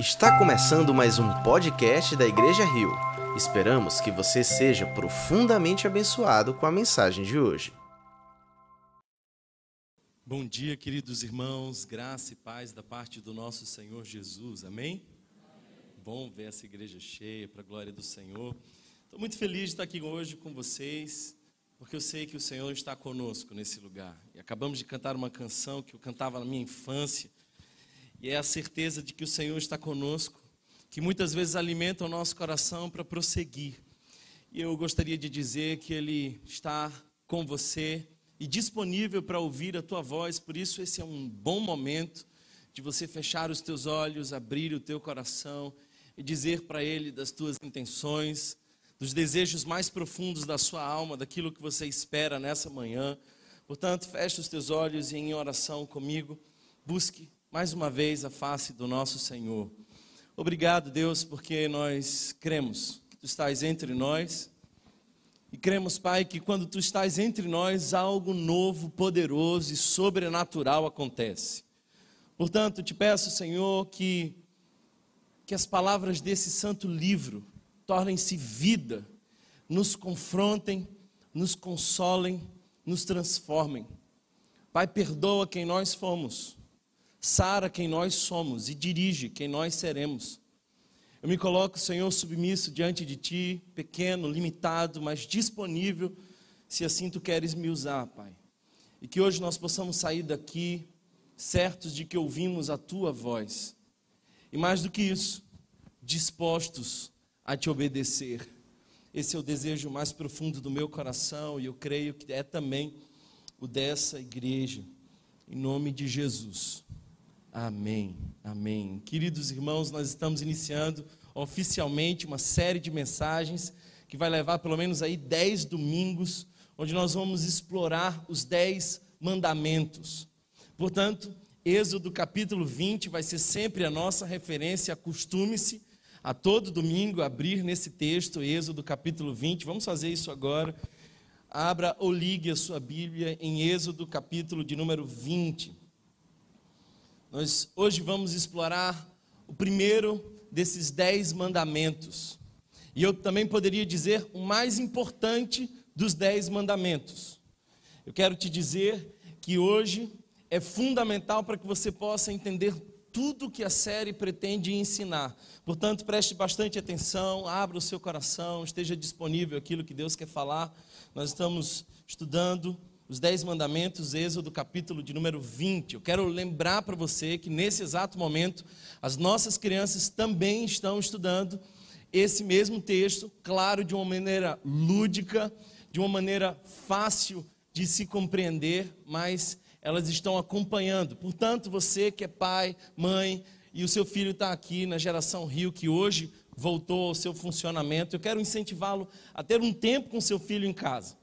Está começando mais um podcast da Igreja Rio. Esperamos que você seja profundamente abençoado com a mensagem de hoje. Bom dia, queridos irmãos, graça e paz da parte do nosso Senhor Jesus, amém? Bom ver essa igreja cheia, para a glória do Senhor. Estou muito feliz de estar aqui hoje com vocês, porque eu sei que o Senhor está conosco nesse lugar. E acabamos de cantar uma canção que eu cantava na minha infância, e é a certeza de que o Senhor está conosco, que muitas vezes alimenta o nosso coração para prosseguir. E eu gostaria de dizer que Ele está com você e disponível para ouvir a tua voz, por isso esse é um bom momento de você fechar os teus olhos, abrir o teu coração e dizer para Ele das tuas intenções, dos desejos mais profundos da sua alma, daquilo que você espera nessa manhã. Portanto, feche os teus olhos e em oração comigo, busque mais uma vez a face do nosso Senhor. Obrigado, Deus, porque nós cremos que tu estás entre nós. E cremos, Pai, que quando tu estás entre nós, algo novo, poderoso e sobrenatural acontece. Portanto, te peço, Senhor, que, que as palavras desse santo livro tornem-se vida, nos confrontem, nos consolem, nos transformem. Pai, perdoa quem nós fomos sara quem nós somos e dirige quem nós seremos. Eu me coloco, Senhor, submisso diante de Ti, pequeno, limitado, mas disponível, se assim Tu queres me usar, Pai. E que hoje nós possamos sair daqui certos de que ouvimos a Tua voz. E mais do que isso, dispostos a Te obedecer. Esse é o desejo mais profundo do meu coração e eu creio que é também o dessa igreja. Em nome de Jesus. Amém, amém. Queridos irmãos, nós estamos iniciando oficialmente uma série de mensagens que vai levar pelo menos aí dez domingos, onde nós vamos explorar os dez mandamentos. Portanto, Êxodo capítulo 20 vai ser sempre a nossa referência, acostume-se a todo domingo abrir nesse texto, Êxodo capítulo 20. Vamos fazer isso agora. Abra ou ligue a sua Bíblia em Êxodo capítulo de número 20. Nós hoje vamos explorar o primeiro desses dez mandamentos. E eu também poderia dizer o mais importante dos dez mandamentos. Eu quero te dizer que hoje é fundamental para que você possa entender tudo que a série pretende ensinar. Portanto, preste bastante atenção, abra o seu coração, esteja disponível aquilo que Deus quer falar. Nós estamos estudando os Dez Mandamentos, Êxodo, capítulo de número 20. Eu quero lembrar para você que nesse exato momento, as nossas crianças também estão estudando esse mesmo texto, claro, de uma maneira lúdica, de uma maneira fácil de se compreender, mas elas estão acompanhando. Portanto, você que é pai, mãe, e o seu filho está aqui na geração Rio, que hoje voltou ao seu funcionamento, eu quero incentivá-lo a ter um tempo com seu filho em casa.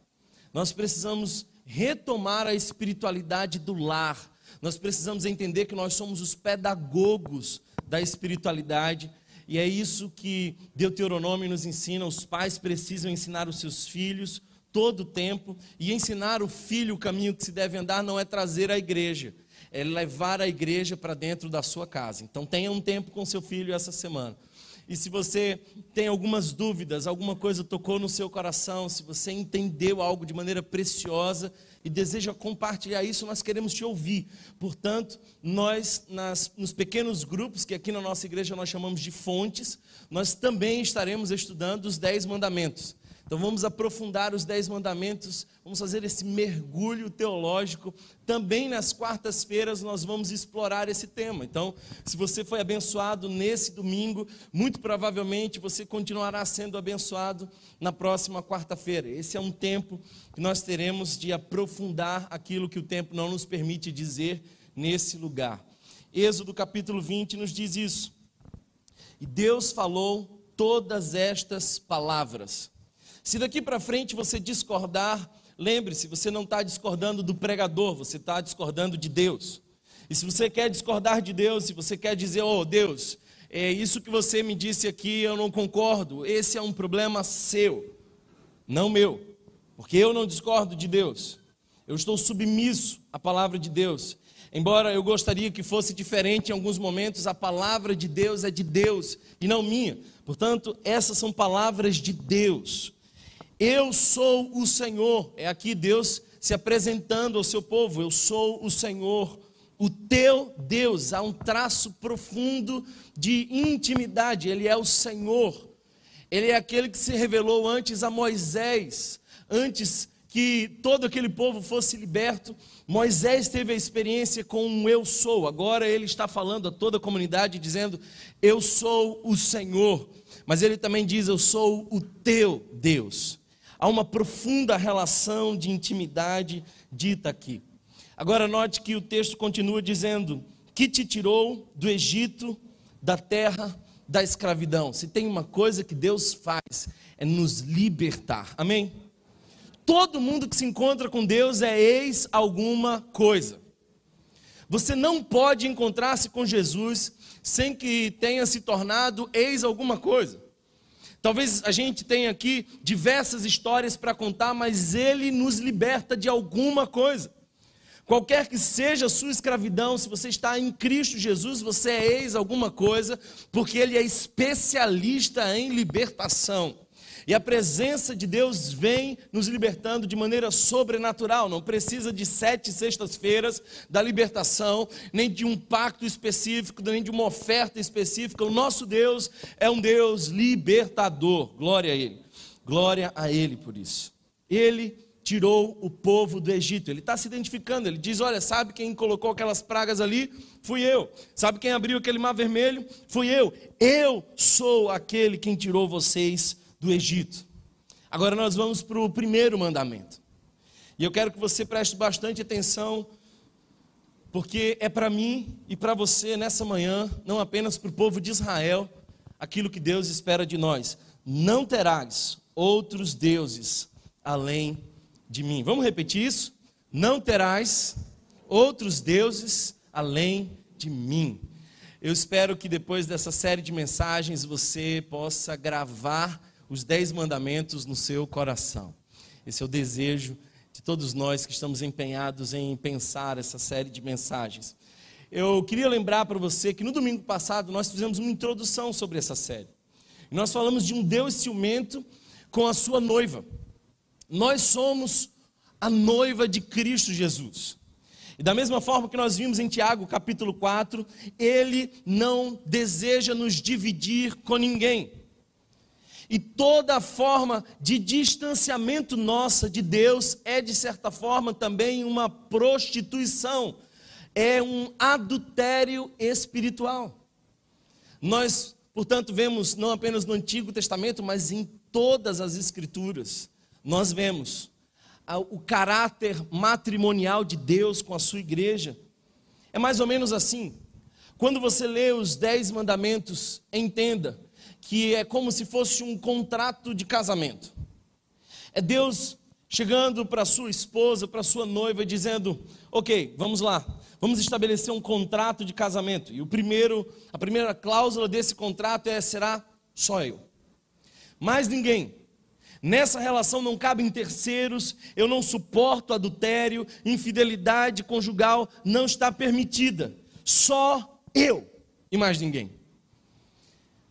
Nós precisamos retomar a espiritualidade do lar. Nós precisamos entender que nós somos os pedagogos da espiritualidade. E é isso que Deuteronômio nos ensina: os pais precisam ensinar os seus filhos todo o tempo, e ensinar o filho o caminho que se deve andar não é trazer a igreja, é levar a igreja para dentro da sua casa. Então tenha um tempo com seu filho essa semana. E se você tem algumas dúvidas, alguma coisa tocou no seu coração, se você entendeu algo de maneira preciosa e deseja compartilhar isso, nós queremos te ouvir. Portanto, nós, nas, nos pequenos grupos, que aqui na nossa igreja nós chamamos de fontes, nós também estaremos estudando os Dez Mandamentos. Então vamos aprofundar os Dez Mandamentos, vamos fazer esse mergulho teológico. Também nas quartas-feiras nós vamos explorar esse tema. Então, se você foi abençoado nesse domingo, muito provavelmente você continuará sendo abençoado na próxima quarta-feira. Esse é um tempo que nós teremos de aprofundar aquilo que o tempo não nos permite dizer nesse lugar. Êxodo capítulo 20 nos diz isso. E Deus falou todas estas palavras. Se daqui para frente você discordar, lembre-se, você não está discordando do pregador, você está discordando de Deus. E se você quer discordar de Deus, se você quer dizer, oh Deus, é isso que você me disse aqui, eu não concordo, esse é um problema seu, não meu, porque eu não discordo de Deus, eu estou submisso à palavra de Deus. Embora eu gostaria que fosse diferente em alguns momentos, a palavra de Deus é de Deus e não minha. Portanto, essas são palavras de Deus. Eu sou o Senhor. É aqui Deus se apresentando ao seu povo. Eu sou o Senhor, o teu Deus. Há um traço profundo de intimidade. Ele é o Senhor. Ele é aquele que se revelou antes a Moisés, antes que todo aquele povo fosse liberto. Moisés teve a experiência com um eu sou. Agora ele está falando a toda a comunidade dizendo: "Eu sou o Senhor". Mas ele também diz: "Eu sou o teu Deus". Há uma profunda relação de intimidade dita aqui. Agora note que o texto continua dizendo: "Que te tirou do Egito, da terra da escravidão". Se tem uma coisa que Deus faz é nos libertar. Amém. Todo mundo que se encontra com Deus é ex alguma coisa. Você não pode encontrar-se com Jesus sem que tenha se tornado ex alguma coisa. Talvez a gente tenha aqui diversas histórias para contar, mas ele nos liberta de alguma coisa. Qualquer que seja a sua escravidão, se você está em Cristo Jesus, você é ex alguma coisa, porque ele é especialista em libertação. E a presença de Deus vem nos libertando de maneira sobrenatural. Não precisa de sete sextas-feiras da libertação, nem de um pacto específico, nem de uma oferta específica. O nosso Deus é um Deus libertador. Glória a Ele. Glória a Ele por isso. Ele tirou o povo do Egito. Ele está se identificando. Ele diz: Olha, sabe quem colocou aquelas pragas ali? Fui eu. Sabe quem abriu aquele mar vermelho? Fui eu. Eu sou aquele quem tirou vocês do Egito. Agora nós vamos para o primeiro mandamento. E eu quero que você preste bastante atenção, porque é para mim e para você nessa manhã, não apenas para o povo de Israel, aquilo que Deus espera de nós. Não terás outros deuses além de mim. Vamos repetir isso? Não terás outros deuses além de mim. Eu espero que depois dessa série de mensagens você possa gravar os dez mandamentos no seu coração. Esse é o desejo de todos nós que estamos empenhados em pensar essa série de mensagens. Eu queria lembrar para você que no domingo passado nós fizemos uma introdução sobre essa série. Nós falamos de um Deus ciumento com a sua noiva. Nós somos a noiva de Cristo Jesus. E da mesma forma que nós vimos em Tiago capítulo 4, ele não deseja nos dividir com ninguém. E toda forma de distanciamento nossa de Deus é, de certa forma, também uma prostituição, é um adultério espiritual. Nós, portanto, vemos não apenas no Antigo Testamento, mas em todas as Escrituras, nós vemos o caráter matrimonial de Deus com a sua igreja. É mais ou menos assim. Quando você lê os Dez Mandamentos, entenda que é como se fosse um contrato de casamento. É Deus chegando para sua esposa, para sua noiva, dizendo: Ok, vamos lá, vamos estabelecer um contrato de casamento. E o primeiro, a primeira cláusula desse contrato é: será só eu, mais ninguém. Nessa relação não cabem terceiros, eu não suporto adultério, infidelidade conjugal não está permitida. Só eu e mais ninguém.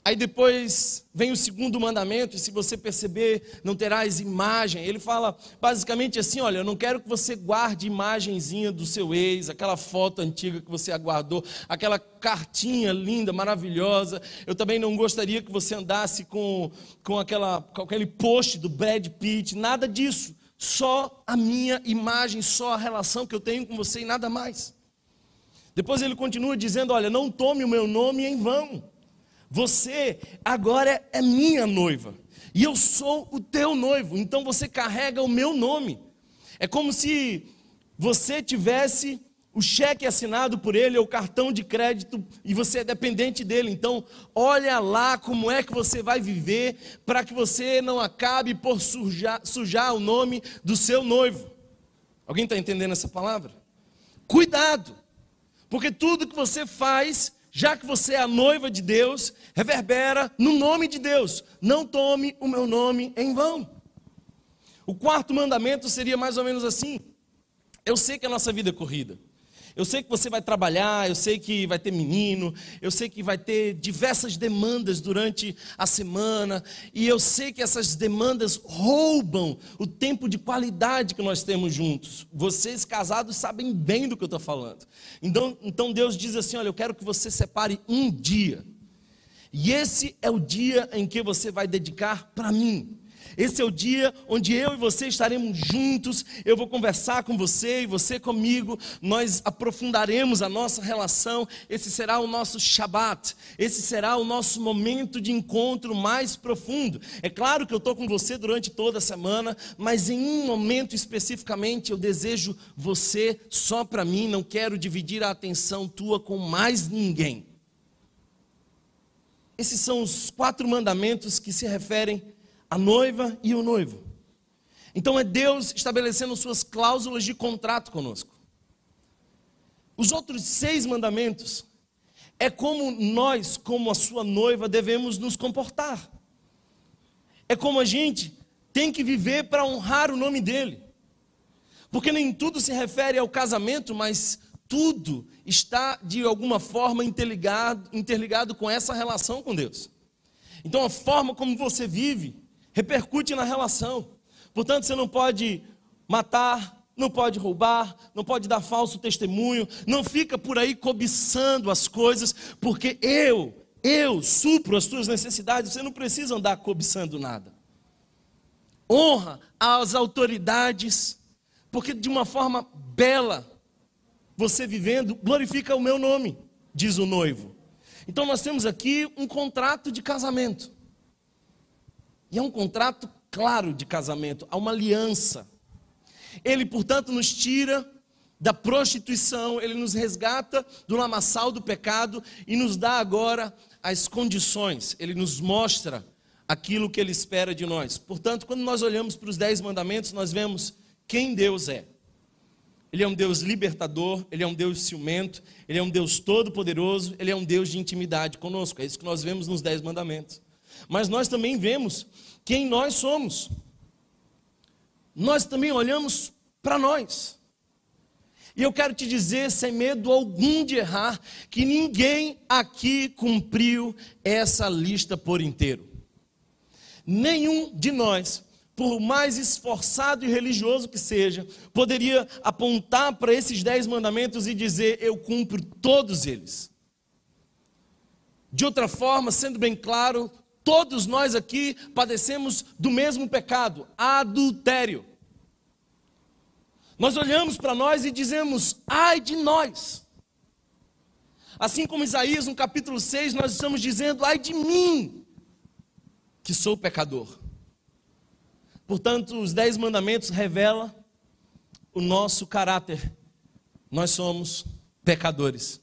Aí depois vem o segundo mandamento, e se você perceber, não terás imagem. Ele fala basicamente assim: olha, eu não quero que você guarde imagenzinha do seu ex, aquela foto antiga que você aguardou, aquela cartinha linda, maravilhosa. Eu também não gostaria que você andasse com, com, aquela, com aquele post do Brad Pitt, nada disso. Só a minha imagem, só a relação que eu tenho com você e nada mais. Depois ele continua dizendo: olha, não tome o meu nome em vão. Você agora é minha noiva. E eu sou o teu noivo. Então você carrega o meu nome. É como se você tivesse o cheque assinado por ele, ou o cartão de crédito, e você é dependente dele. Então, olha lá como é que você vai viver para que você não acabe por sujar, sujar o nome do seu noivo. Alguém está entendendo essa palavra? Cuidado, porque tudo que você faz já que você é a noiva de Deus, reverbera no nome de Deus. Não tome o meu nome em vão. O quarto mandamento seria mais ou menos assim. Eu sei que a nossa vida é corrida. Eu sei que você vai trabalhar, eu sei que vai ter menino, eu sei que vai ter diversas demandas durante a semana, e eu sei que essas demandas roubam o tempo de qualidade que nós temos juntos. Vocês casados sabem bem do que eu estou falando. Então, então Deus diz assim: olha, eu quero que você separe um dia, e esse é o dia em que você vai dedicar para mim. Esse é o dia onde eu e você estaremos juntos. Eu vou conversar com você e você comigo. Nós aprofundaremos a nossa relação. Esse será o nosso Shabat. Esse será o nosso momento de encontro mais profundo. É claro que eu estou com você durante toda a semana, mas em um momento especificamente eu desejo você só para mim. Não quero dividir a atenção tua com mais ninguém. Esses são os quatro mandamentos que se referem a noiva e o noivo. Então é Deus estabelecendo suas cláusulas de contrato conosco. Os outros seis mandamentos é como nós, como a sua noiva, devemos nos comportar. É como a gente tem que viver para honrar o nome dele. Porque nem tudo se refere ao casamento, mas tudo está de alguma forma interligado, interligado com essa relação com Deus. Então a forma como você vive repercute na relação. Portanto, você não pode matar, não pode roubar, não pode dar falso testemunho, não fica por aí cobiçando as coisas, porque eu, eu supro as suas necessidades, você não precisa andar cobiçando nada. Honra as autoridades, porque de uma forma bela, você vivendo, glorifica o meu nome, diz o noivo. Então nós temos aqui um contrato de casamento. E é um contrato claro de casamento, há uma aliança. Ele, portanto, nos tira da prostituição, ele nos resgata do lamaçal do pecado e nos dá agora as condições, ele nos mostra aquilo que ele espera de nós. Portanto, quando nós olhamos para os dez mandamentos, nós vemos quem Deus é. Ele é um Deus libertador, ele é um Deus ciumento, ele é um Deus todo-poderoso, ele é um Deus de intimidade conosco. É isso que nós vemos nos dez mandamentos mas nós também vemos quem nós somos. Nós também olhamos para nós. E eu quero te dizer, sem medo algum de errar, que ninguém aqui cumpriu essa lista por inteiro. Nenhum de nós, por mais esforçado e religioso que seja, poderia apontar para esses dez mandamentos e dizer: Eu cumpro todos eles. De outra forma, sendo bem claro, Todos nós aqui padecemos do mesmo pecado, adultério. Nós olhamos para nós e dizemos: ai de nós. Assim como Isaías no capítulo 6, nós estamos dizendo: ai de mim, que sou pecador. Portanto, os dez mandamentos revelam o nosso caráter. Nós somos pecadores.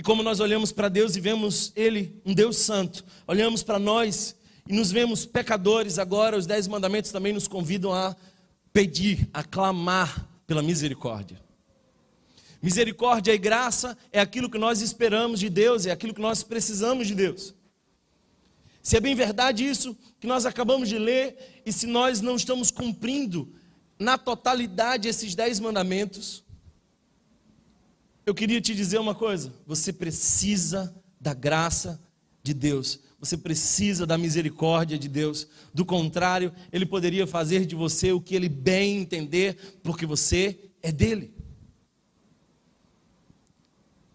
E como nós olhamos para Deus e vemos Ele, um Deus santo, olhamos para nós e nos vemos pecadores, agora os dez mandamentos também nos convidam a pedir, a clamar pela misericórdia. Misericórdia e graça é aquilo que nós esperamos de Deus, é aquilo que nós precisamos de Deus. Se é bem verdade isso que nós acabamos de ler, e se nós não estamos cumprindo na totalidade esses dez mandamentos, eu queria te dizer uma coisa: você precisa da graça de Deus, você precisa da misericórdia de Deus. Do contrário, Ele poderia fazer de você o que Ele bem entender, porque você é dele.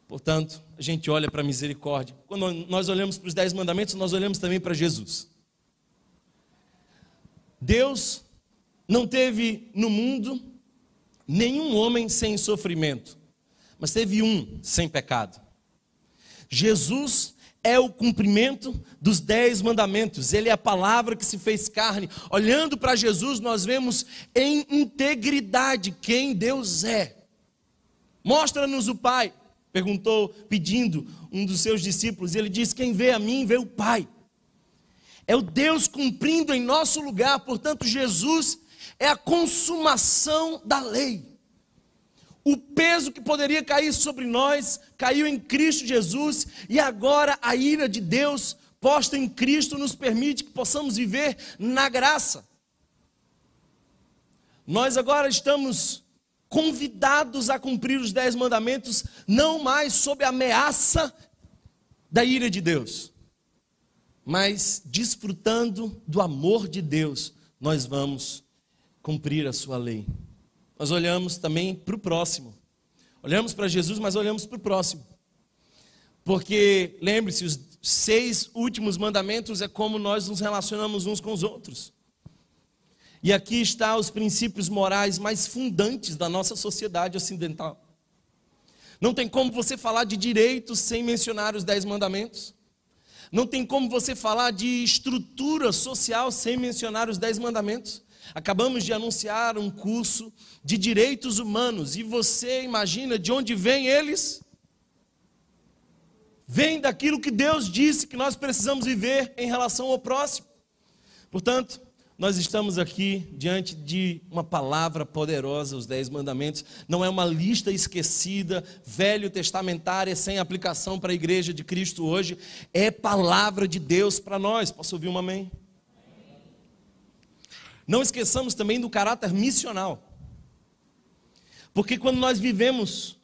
Portanto, a gente olha para a misericórdia. Quando nós olhamos para os dez mandamentos, nós olhamos também para Jesus. Deus não teve no mundo nenhum homem sem sofrimento mas teve um sem pecado. Jesus é o cumprimento dos dez mandamentos, ele é a palavra que se fez carne. Olhando para Jesus, nós vemos em integridade quem Deus é. Mostra-nos o Pai, perguntou, pedindo um dos seus discípulos, ele disse: Quem vê a mim, vê o Pai. É o Deus cumprindo em nosso lugar, portanto, Jesus é a consumação da lei. O peso que poderia cair sobre nós caiu em Cristo Jesus, e agora a ira de Deus posta em Cristo nos permite que possamos viver na graça. Nós agora estamos convidados a cumprir os dez mandamentos, não mais sob a ameaça da ira de Deus, mas desfrutando do amor de Deus, nós vamos cumprir a sua lei. Nós olhamos também para o próximo. Olhamos para Jesus, mas olhamos para o próximo. Porque, lembre-se, os seis últimos mandamentos é como nós nos relacionamos uns com os outros. E aqui está os princípios morais mais fundantes da nossa sociedade ocidental. Não tem como você falar de direitos sem mencionar os dez mandamentos. Não tem como você falar de estrutura social sem mencionar os dez mandamentos. Acabamos de anunciar um curso de direitos humanos e você imagina de onde vêm eles? Vem daquilo que Deus disse que nós precisamos viver em relação ao próximo. Portanto, nós estamos aqui diante de uma palavra poderosa, os Dez Mandamentos. Não é uma lista esquecida, velho testamentária, sem aplicação para a igreja de Cristo hoje. É palavra de Deus para nós. Posso ouvir um amém? Não esqueçamos também do caráter missional. Porque quando nós vivemos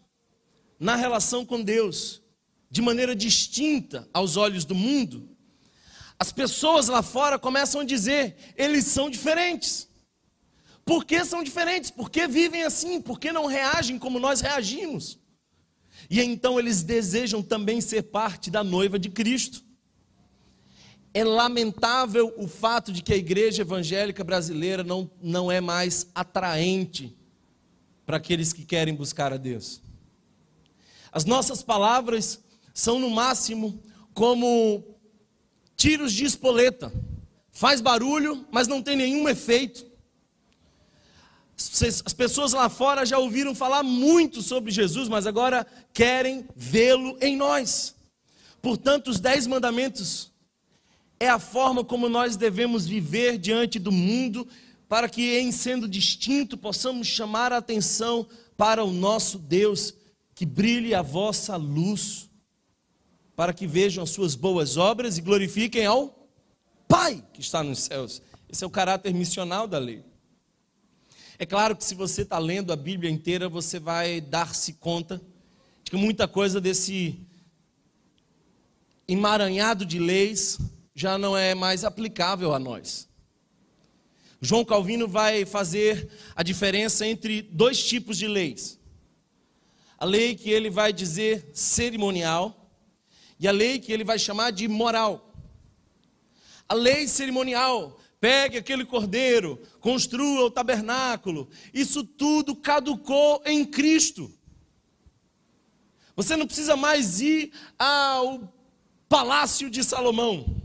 na relação com Deus de maneira distinta aos olhos do mundo, as pessoas lá fora começam a dizer: eles são diferentes. Por que são diferentes? Por que vivem assim? Por que não reagem como nós reagimos? E então eles desejam também ser parte da noiva de Cristo. É lamentável o fato de que a igreja evangélica brasileira não, não é mais atraente para aqueles que querem buscar a Deus. As nossas palavras são no máximo como tiros de espoleta. Faz barulho, mas não tem nenhum efeito. As pessoas lá fora já ouviram falar muito sobre Jesus, mas agora querem vê-lo em nós. Portanto, os dez mandamentos é a forma como nós devemos viver diante do mundo, para que, em sendo distinto, possamos chamar a atenção para o nosso Deus, que brilhe a vossa luz, para que vejam as suas boas obras e glorifiquem ao Pai que está nos céus. Esse é o caráter missional da lei. É claro que se você está lendo a Bíblia inteira, você vai dar-se conta de que muita coisa desse emaranhado de leis já não é mais aplicável a nós. João Calvino vai fazer a diferença entre dois tipos de leis. A lei que ele vai dizer cerimonial e a lei que ele vai chamar de moral. A lei cerimonial, pegue aquele cordeiro, construa o tabernáculo, isso tudo caducou em Cristo. Você não precisa mais ir ao palácio de Salomão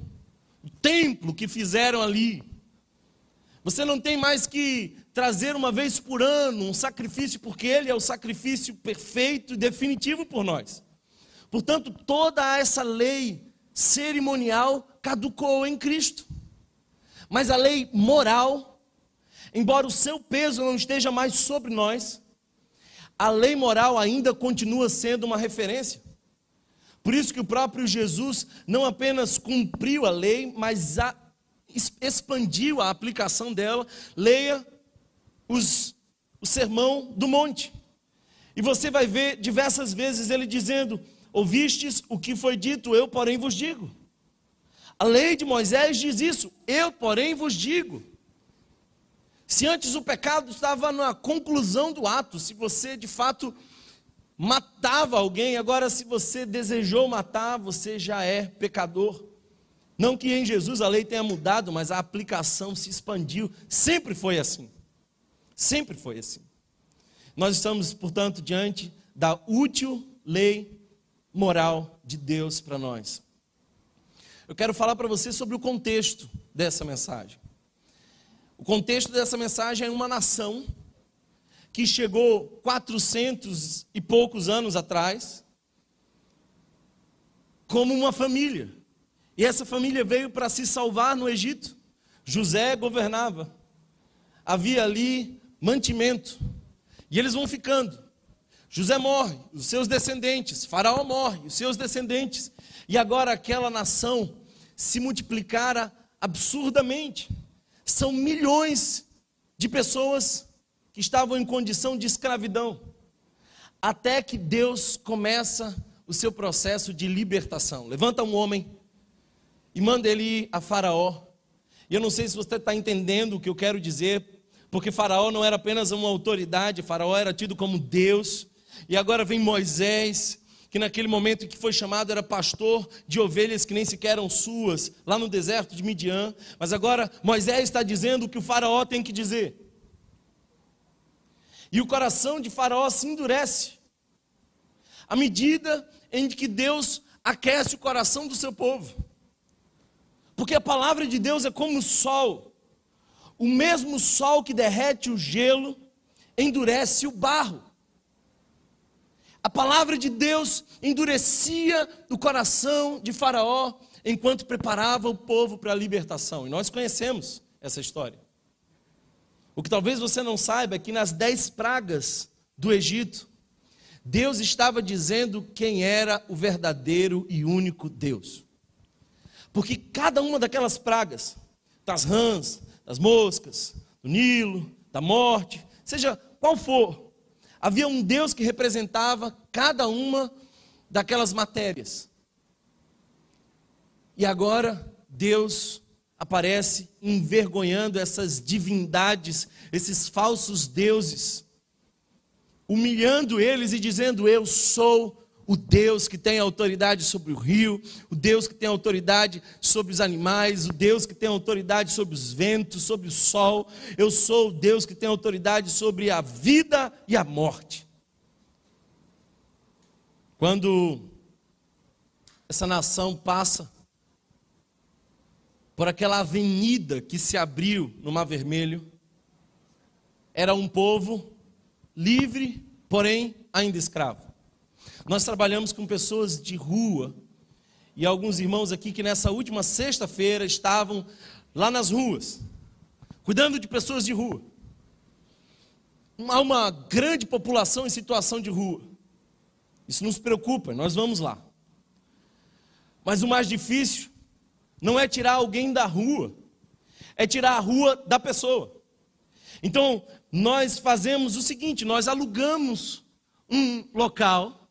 templo que fizeram ali. Você não tem mais que trazer uma vez por ano um sacrifício, porque ele é o sacrifício perfeito e definitivo por nós. Portanto, toda essa lei cerimonial caducou em Cristo. Mas a lei moral, embora o seu peso não esteja mais sobre nós, a lei moral ainda continua sendo uma referência. Por isso que o próprio Jesus não apenas cumpriu a lei, mas a, expandiu a aplicação dela. Leia os, o sermão do monte. E você vai ver diversas vezes ele dizendo: Ouvistes o que foi dito, eu, porém, vos digo. A lei de Moisés diz isso, eu, porém, vos digo. Se antes o pecado estava na conclusão do ato, se você de fato matava alguém, agora se você desejou matar, você já é pecador. Não que em Jesus a lei tenha mudado, mas a aplicação se expandiu. Sempre foi assim. Sempre foi assim. Nós estamos, portanto, diante da útil lei moral de Deus para nós. Eu quero falar para você sobre o contexto dessa mensagem. O contexto dessa mensagem é uma nação que chegou 400 e poucos anos atrás, como uma família. E essa família veio para se salvar no Egito. José governava. Havia ali mantimento. E eles vão ficando. José morre, os seus descendentes. Faraó morre, os seus descendentes. E agora aquela nação se multiplicara absurdamente. São milhões de pessoas que estavam em condição de escravidão, até que Deus começa o seu processo de libertação. Levanta um homem e manda ele a Faraó. E eu não sei se você está entendendo o que eu quero dizer, porque Faraó não era apenas uma autoridade, Faraó era tido como Deus. E agora vem Moisés, que naquele momento que foi chamado era pastor de ovelhas que nem sequer eram suas, lá no deserto de Midian. Mas agora Moisés está dizendo o que o Faraó tem que dizer. E o coração de Faraó se endurece. À medida em que Deus aquece o coração do seu povo. Porque a palavra de Deus é como o sol. O mesmo sol que derrete o gelo endurece o barro. A palavra de Deus endurecia o coração de Faraó enquanto preparava o povo para a libertação. E nós conhecemos essa história. O que talvez você não saiba é que nas dez pragas do Egito, Deus estava dizendo quem era o verdadeiro e único Deus. Porque cada uma daquelas pragas, das rãs, das moscas, do Nilo, da morte, seja qual for, havia um Deus que representava cada uma daquelas matérias. E agora Deus aparece envergonhando essas divindades, esses falsos deuses humilhando eles e dizendo: Eu sou o Deus que tem autoridade sobre o rio, o Deus que tem autoridade sobre os animais, o Deus que tem autoridade sobre os ventos, sobre o sol. Eu sou o Deus que tem autoridade sobre a vida e a morte. Quando essa nação passa por aquela avenida que se abriu no Mar Vermelho, era um povo livre, porém ainda escravo. Nós trabalhamos com pessoas de rua e alguns irmãos aqui que nessa última sexta-feira estavam lá nas ruas, cuidando de pessoas de rua. Há uma grande população em situação de rua. Isso nos preocupa, nós vamos lá. Mas o mais difícil não é tirar alguém da rua, é tirar a rua da pessoa. Então, nós fazemos o seguinte: nós alugamos um local,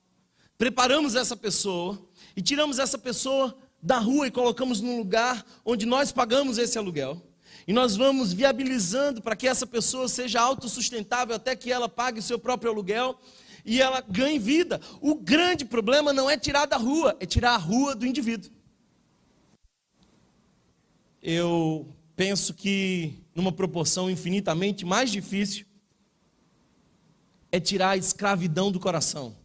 preparamos essa pessoa e tiramos essa pessoa da rua e colocamos num lugar onde nós pagamos esse aluguel. E nós vamos viabilizando para que essa pessoa seja autossustentável até que ela pague o seu próprio aluguel e ela ganhe vida. O grande problema não é tirar da rua, é tirar a rua do indivíduo. Eu penso que numa proporção infinitamente mais difícil, é tirar a escravidão do coração.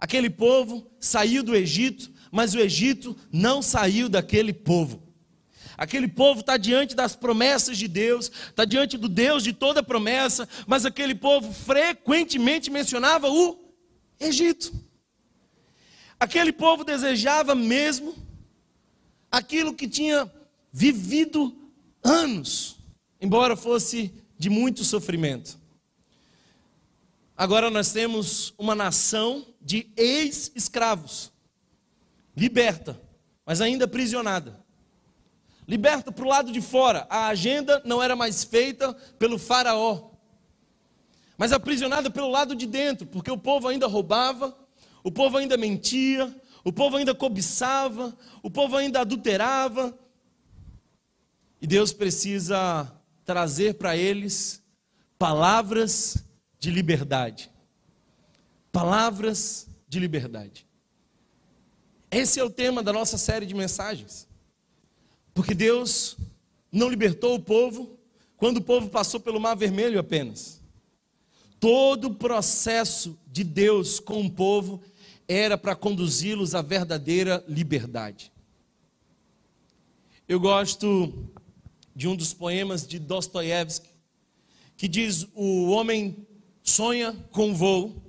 Aquele povo saiu do Egito, mas o Egito não saiu daquele povo. Aquele povo está diante das promessas de Deus, está diante do Deus de toda promessa, mas aquele povo frequentemente mencionava o Egito. Aquele povo desejava mesmo aquilo que tinha vivido anos, embora fosse de muito sofrimento. Agora nós temos uma nação de ex-escravos, liberta, mas ainda aprisionada. Liberta para o lado de fora, a agenda não era mais feita pelo Faraó, mas aprisionada pelo lado de dentro, porque o povo ainda roubava, o povo ainda mentia, o povo ainda cobiçava, o povo ainda adulterava, e Deus precisa trazer para eles palavras de liberdade. Palavras de liberdade. Esse é o tema da nossa série de mensagens. Porque Deus não libertou o povo quando o povo passou pelo Mar Vermelho apenas. Todo o processo de Deus com o povo era para conduzi-los à verdadeira liberdade. Eu gosto de um dos poemas de Dostoiévski, que diz: O homem sonha com voo,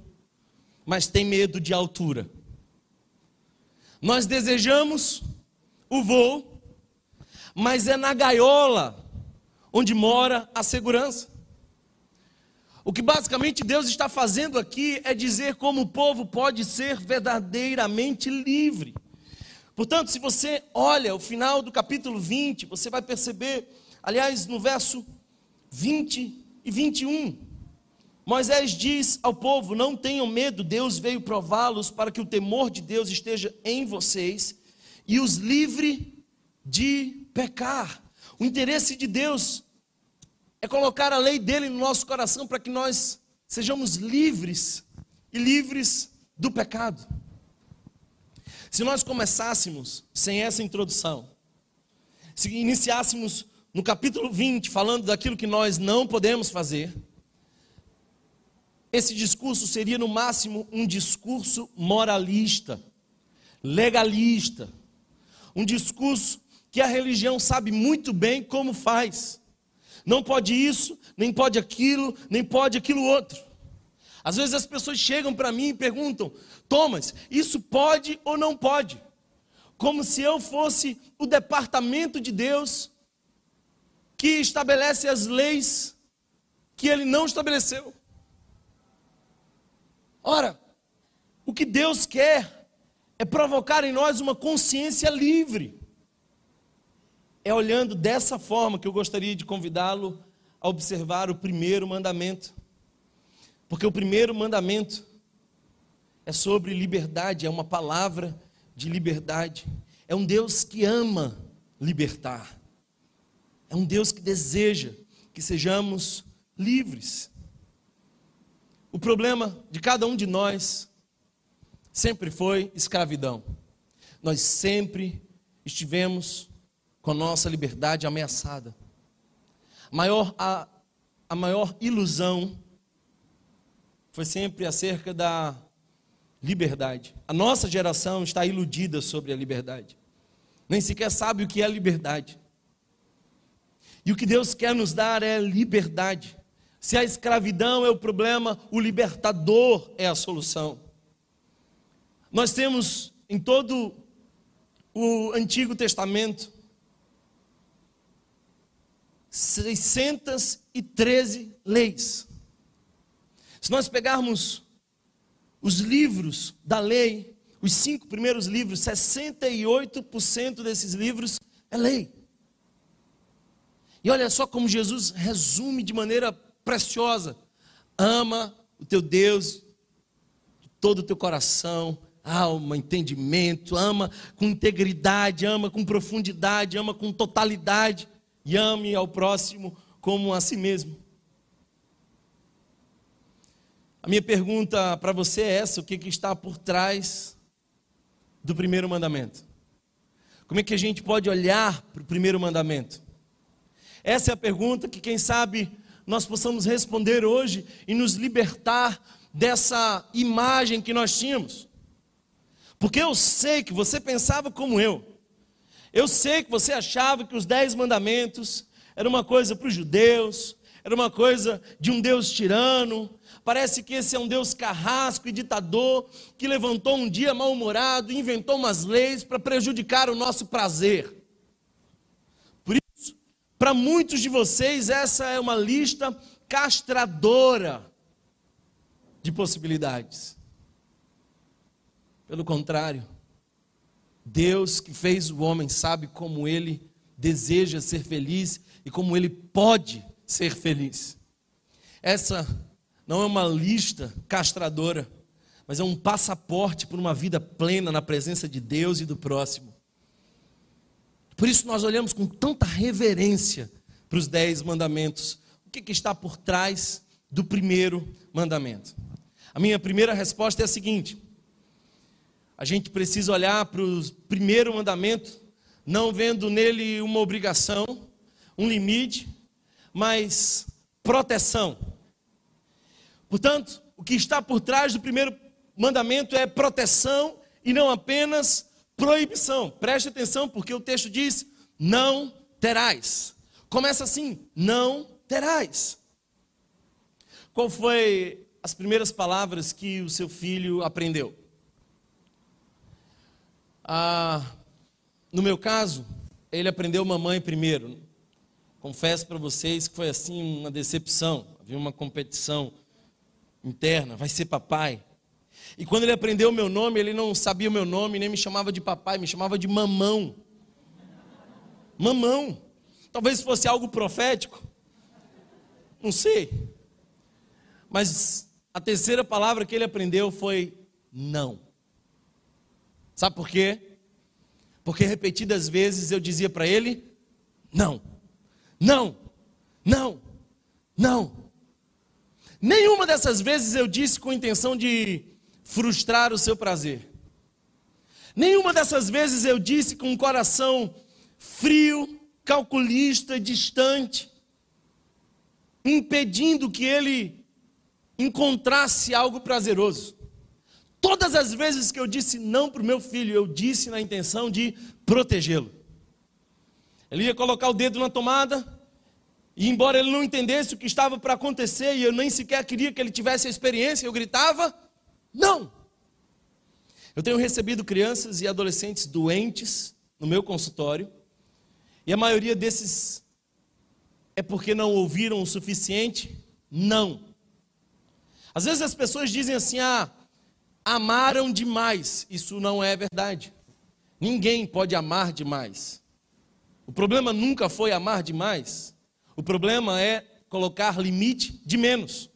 mas tem medo de altura. Nós desejamos o voo, mas é na gaiola onde mora a segurança. O que basicamente Deus está fazendo aqui é dizer como o povo pode ser verdadeiramente livre. Portanto, se você olha o final do capítulo 20, você vai perceber, aliás, no verso 20 e 21. Moisés diz ao povo: Não tenham medo, Deus veio prová-los para que o temor de Deus esteja em vocês e os livre de pecar. O interesse de Deus é colocar a lei dele no nosso coração para que nós sejamos livres e livres do pecado. Se nós começássemos sem essa introdução, se iniciássemos no capítulo 20 falando daquilo que nós não podemos fazer, esse discurso seria no máximo um discurso moralista, legalista, um discurso que a religião sabe muito bem como faz. Não pode isso, nem pode aquilo, nem pode aquilo outro. Às vezes as pessoas chegam para mim e perguntam: Thomas, isso pode ou não pode? Como se eu fosse o departamento de Deus que estabelece as leis que ele não estabeleceu. Ora, o que Deus quer é provocar em nós uma consciência livre. É olhando dessa forma que eu gostaria de convidá-lo a observar o primeiro mandamento. Porque o primeiro mandamento é sobre liberdade, é uma palavra de liberdade. É um Deus que ama libertar. É um Deus que deseja que sejamos livres. O problema de cada um de nós sempre foi escravidão. Nós sempre estivemos com a nossa liberdade ameaçada. A maior, a, a maior ilusão foi sempre acerca da liberdade. A nossa geração está iludida sobre a liberdade. Nem sequer sabe o que é liberdade. E o que Deus quer nos dar é liberdade. Se a escravidão é o problema, o libertador é a solução. Nós temos em todo o Antigo Testamento 613 leis. Se nós pegarmos os livros da lei, os cinco primeiros livros, 68% desses livros é lei. E olha só como Jesus resume de maneira preciosa: ama o teu Deus de todo o teu coração, alma, entendimento, ama com integridade, ama com profundidade, ama com totalidade e ame ao próximo como a si mesmo. A minha pergunta para você é essa: o que, que está por trás do primeiro mandamento? Como é que a gente pode olhar para o primeiro mandamento? Essa é a pergunta que, quem sabe, nós possamos responder hoje e nos libertar dessa imagem que nós tínhamos. Porque eu sei que você pensava como eu. Eu sei que você achava que os dez mandamentos era uma coisa para os judeus, era uma coisa de um Deus tirano. Parece que esse é um Deus carrasco e ditador que levantou um dia mal-humorado e inventou umas leis para prejudicar o nosso prazer. Por isso, para muitos de vocês, essa é uma lista castradora de possibilidades. Pelo contrário, Deus que fez o homem sabe como ele deseja ser feliz e como ele pode ser feliz. Essa não é uma lista castradora, mas é um passaporte para uma vida plena na presença de Deus e do próximo. Por isso nós olhamos com tanta reverência para os dez mandamentos. O que, que está por trás do primeiro mandamento? A minha primeira resposta é a seguinte: a gente precisa olhar para o primeiro mandamento, não vendo nele uma obrigação, um limite, mas proteção. Portanto, o que está por trás do primeiro mandamento é proteção e não apenas proibição. Preste atenção, porque o texto diz: não terás. Começa assim: não terás. Qual foi as primeiras palavras que o seu filho aprendeu? Ah, no meu caso, ele aprendeu mamãe primeiro. Confesso para vocês que foi assim uma decepção. Havia uma competição interna, vai ser papai. E quando ele aprendeu o meu nome, ele não sabia o meu nome, nem me chamava de papai, me chamava de mamão. Mamão. Talvez fosse algo profético. Não sei. Mas a terceira palavra que ele aprendeu foi não. Sabe por quê? Porque repetidas vezes eu dizia para ele: não, não, não, não. Nenhuma dessas vezes eu disse com intenção de frustrar o seu prazer. Nenhuma dessas vezes eu disse com um coração frio, calculista, distante, impedindo que ele encontrasse algo prazeroso. Todas as vezes que eu disse não para o meu filho, eu disse na intenção de protegê-lo. Ele ia colocar o dedo na tomada, e embora ele não entendesse o que estava para acontecer, e eu nem sequer queria que ele tivesse a experiência, eu gritava: não! Eu tenho recebido crianças e adolescentes doentes no meu consultório, e a maioria desses é porque não ouviram o suficiente? Não. Às vezes as pessoas dizem assim: ah, amaram demais. Isso não é verdade. Ninguém pode amar demais. O problema nunca foi amar demais. O problema é colocar limite de menos.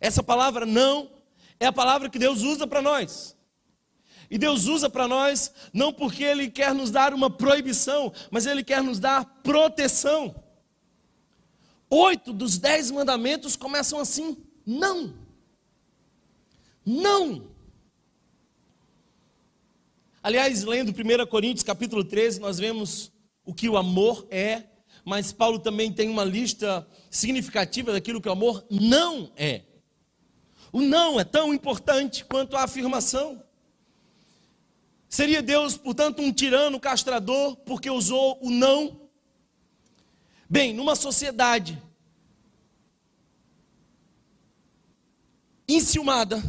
Essa palavra não é a palavra que Deus usa para nós. E Deus usa para nós não porque Ele quer nos dar uma proibição, mas Ele quer nos dar proteção. Oito dos dez mandamentos começam assim: não. Não. Aliás, lendo 1 Coríntios capítulo 13, nós vemos o que o amor é, mas Paulo também tem uma lista significativa daquilo que o amor não é. O não é tão importante quanto a afirmação. Seria Deus, portanto, um tirano castrador porque usou o não? Bem, numa sociedade enciumada,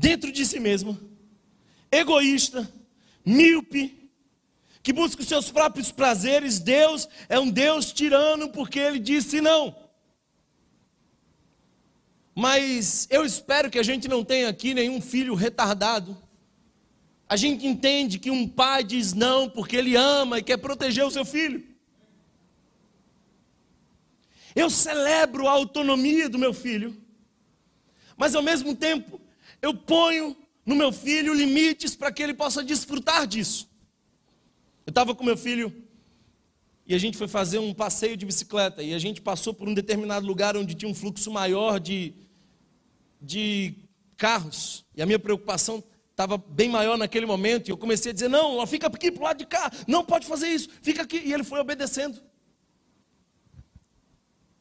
dentro de si mesma, egoísta, míope, que busca os seus próprios prazeres, Deus é um Deus tirano porque ele disse não. Mas eu espero que a gente não tenha aqui nenhum filho retardado. A gente entende que um pai diz não porque ele ama e quer proteger o seu filho. Eu celebro a autonomia do meu filho, mas ao mesmo tempo eu ponho no meu filho limites para que ele possa desfrutar disso. Eu estava com meu filho e a gente foi fazer um passeio de bicicleta e a gente passou por um determinado lugar onde tinha um fluxo maior de, de carros e a minha preocupação estava bem maior naquele momento e eu comecei a dizer: Não, fica aqui para o lado de cá, não pode fazer isso, fica aqui. E ele foi obedecendo.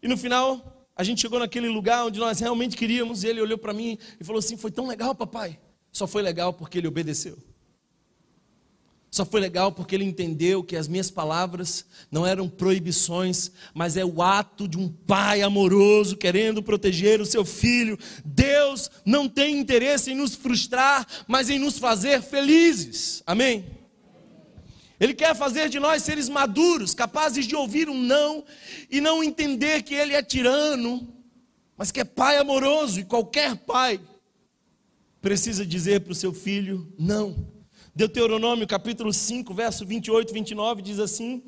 E no final, a gente chegou naquele lugar onde nós realmente queríamos, e ele olhou para mim e falou assim: Foi tão legal, papai. Só foi legal porque ele obedeceu. Só foi legal porque ele entendeu que as minhas palavras não eram proibições, mas é o ato de um pai amoroso querendo proteger o seu filho. Deus não tem interesse em nos frustrar, mas em nos fazer felizes. Amém? Ele quer fazer de nós seres maduros, capazes de ouvir um não e não entender que ele é tirano, mas que é pai amoroso e qualquer pai precisa dizer para o seu filho não. Deuteronômio capítulo 5, verso 28 e 29 diz assim: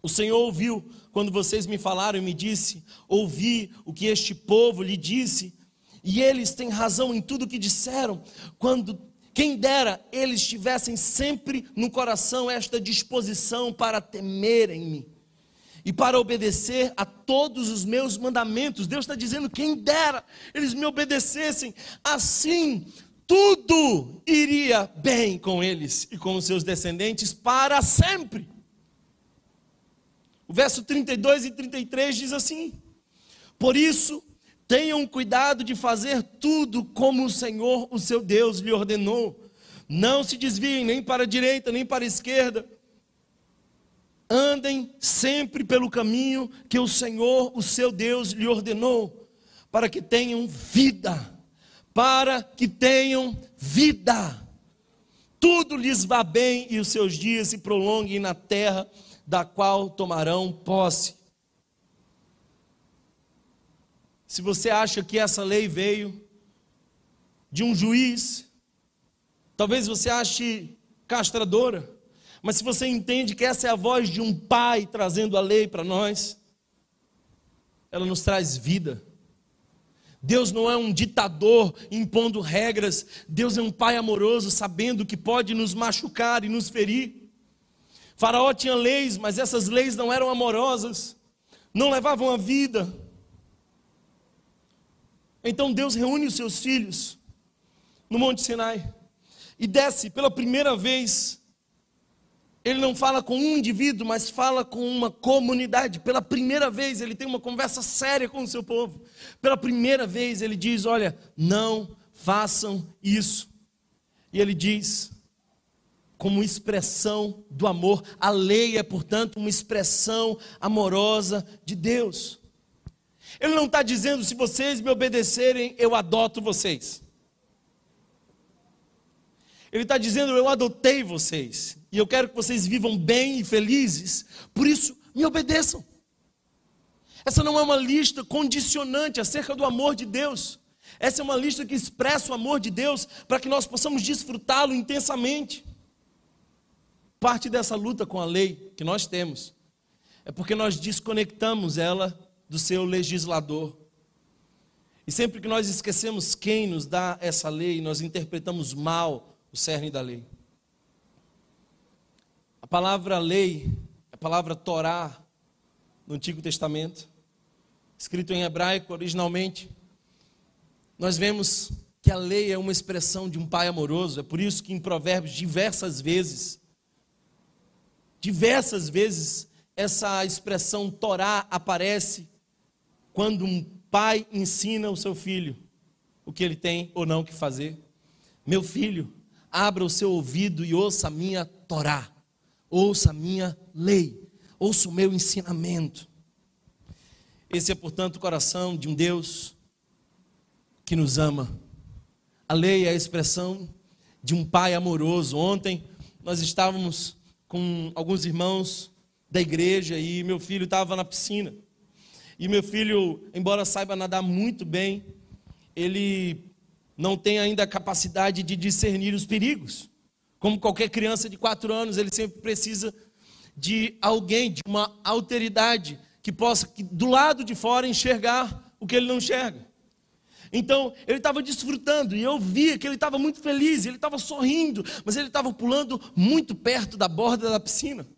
O Senhor ouviu quando vocês me falaram e me disse: Ouvi o que este povo lhe disse, e eles têm razão em tudo o que disseram, quando quem dera eles tivessem sempre no coração esta disposição para temerem-me e para obedecer a todos os meus mandamentos. Deus está dizendo: quem dera eles me obedecessem, assim tudo iria bem com eles e com os seus descendentes para sempre. O verso 32 e 33 diz assim: Por isso, Tenham cuidado de fazer tudo como o Senhor, o seu Deus, lhe ordenou. Não se desviem nem para a direita, nem para a esquerda. Andem sempre pelo caminho que o Senhor, o seu Deus, lhe ordenou, para que tenham vida. Para que tenham vida. Tudo lhes vá bem e os seus dias se prolonguem na terra da qual tomarão posse. Se você acha que essa lei veio de um juiz, talvez você ache castradora, mas se você entende que essa é a voz de um pai trazendo a lei para nós, ela nos traz vida. Deus não é um ditador impondo regras, Deus é um pai amoroso, sabendo que pode nos machucar e nos ferir. Faraó tinha leis, mas essas leis não eram amorosas, não levavam a vida. Então Deus reúne os seus filhos no Monte Sinai e desce pela primeira vez ele não fala com um indivíduo, mas fala com uma comunidade. Pela primeira vez, ele tem uma conversa séria com o seu povo. Pela primeira vez, ele diz: Olha, não façam isso. E ele diz, como expressão do amor, a lei é, portanto, uma expressão amorosa de Deus. Ele não está dizendo: se vocês me obedecerem, eu adoto vocês. Ele está dizendo: eu adotei vocês e eu quero que vocês vivam bem e felizes, por isso me obedeçam. Essa não é uma lista condicionante acerca do amor de Deus. Essa é uma lista que expressa o amor de Deus para que nós possamos desfrutá-lo intensamente. Parte dessa luta com a lei que nós temos é porque nós desconectamos ela do seu legislador. E sempre que nós esquecemos quem nos dá essa lei, nós interpretamos mal o cerne da lei palavra lei, a palavra Torá, no Antigo Testamento, escrito em hebraico originalmente, nós vemos que a lei é uma expressão de um pai amoroso, é por isso que em Provérbios, diversas vezes, diversas vezes, essa expressão Torá aparece quando um pai ensina o seu filho o que ele tem ou não que fazer. Meu filho, abra o seu ouvido e ouça a minha Torá ouça a minha lei, ouça o meu ensinamento. Esse é, portanto, o coração de um Deus que nos ama. A lei é a expressão de um pai amoroso. Ontem nós estávamos com alguns irmãos da igreja e meu filho estava na piscina. E meu filho, embora saiba nadar muito bem, ele não tem ainda a capacidade de discernir os perigos. Como qualquer criança de quatro anos, ele sempre precisa de alguém, de uma alteridade que possa, que, do lado de fora, enxergar o que ele não enxerga. Então, ele estava desfrutando e eu via que ele estava muito feliz, ele estava sorrindo, mas ele estava pulando muito perto da borda da piscina.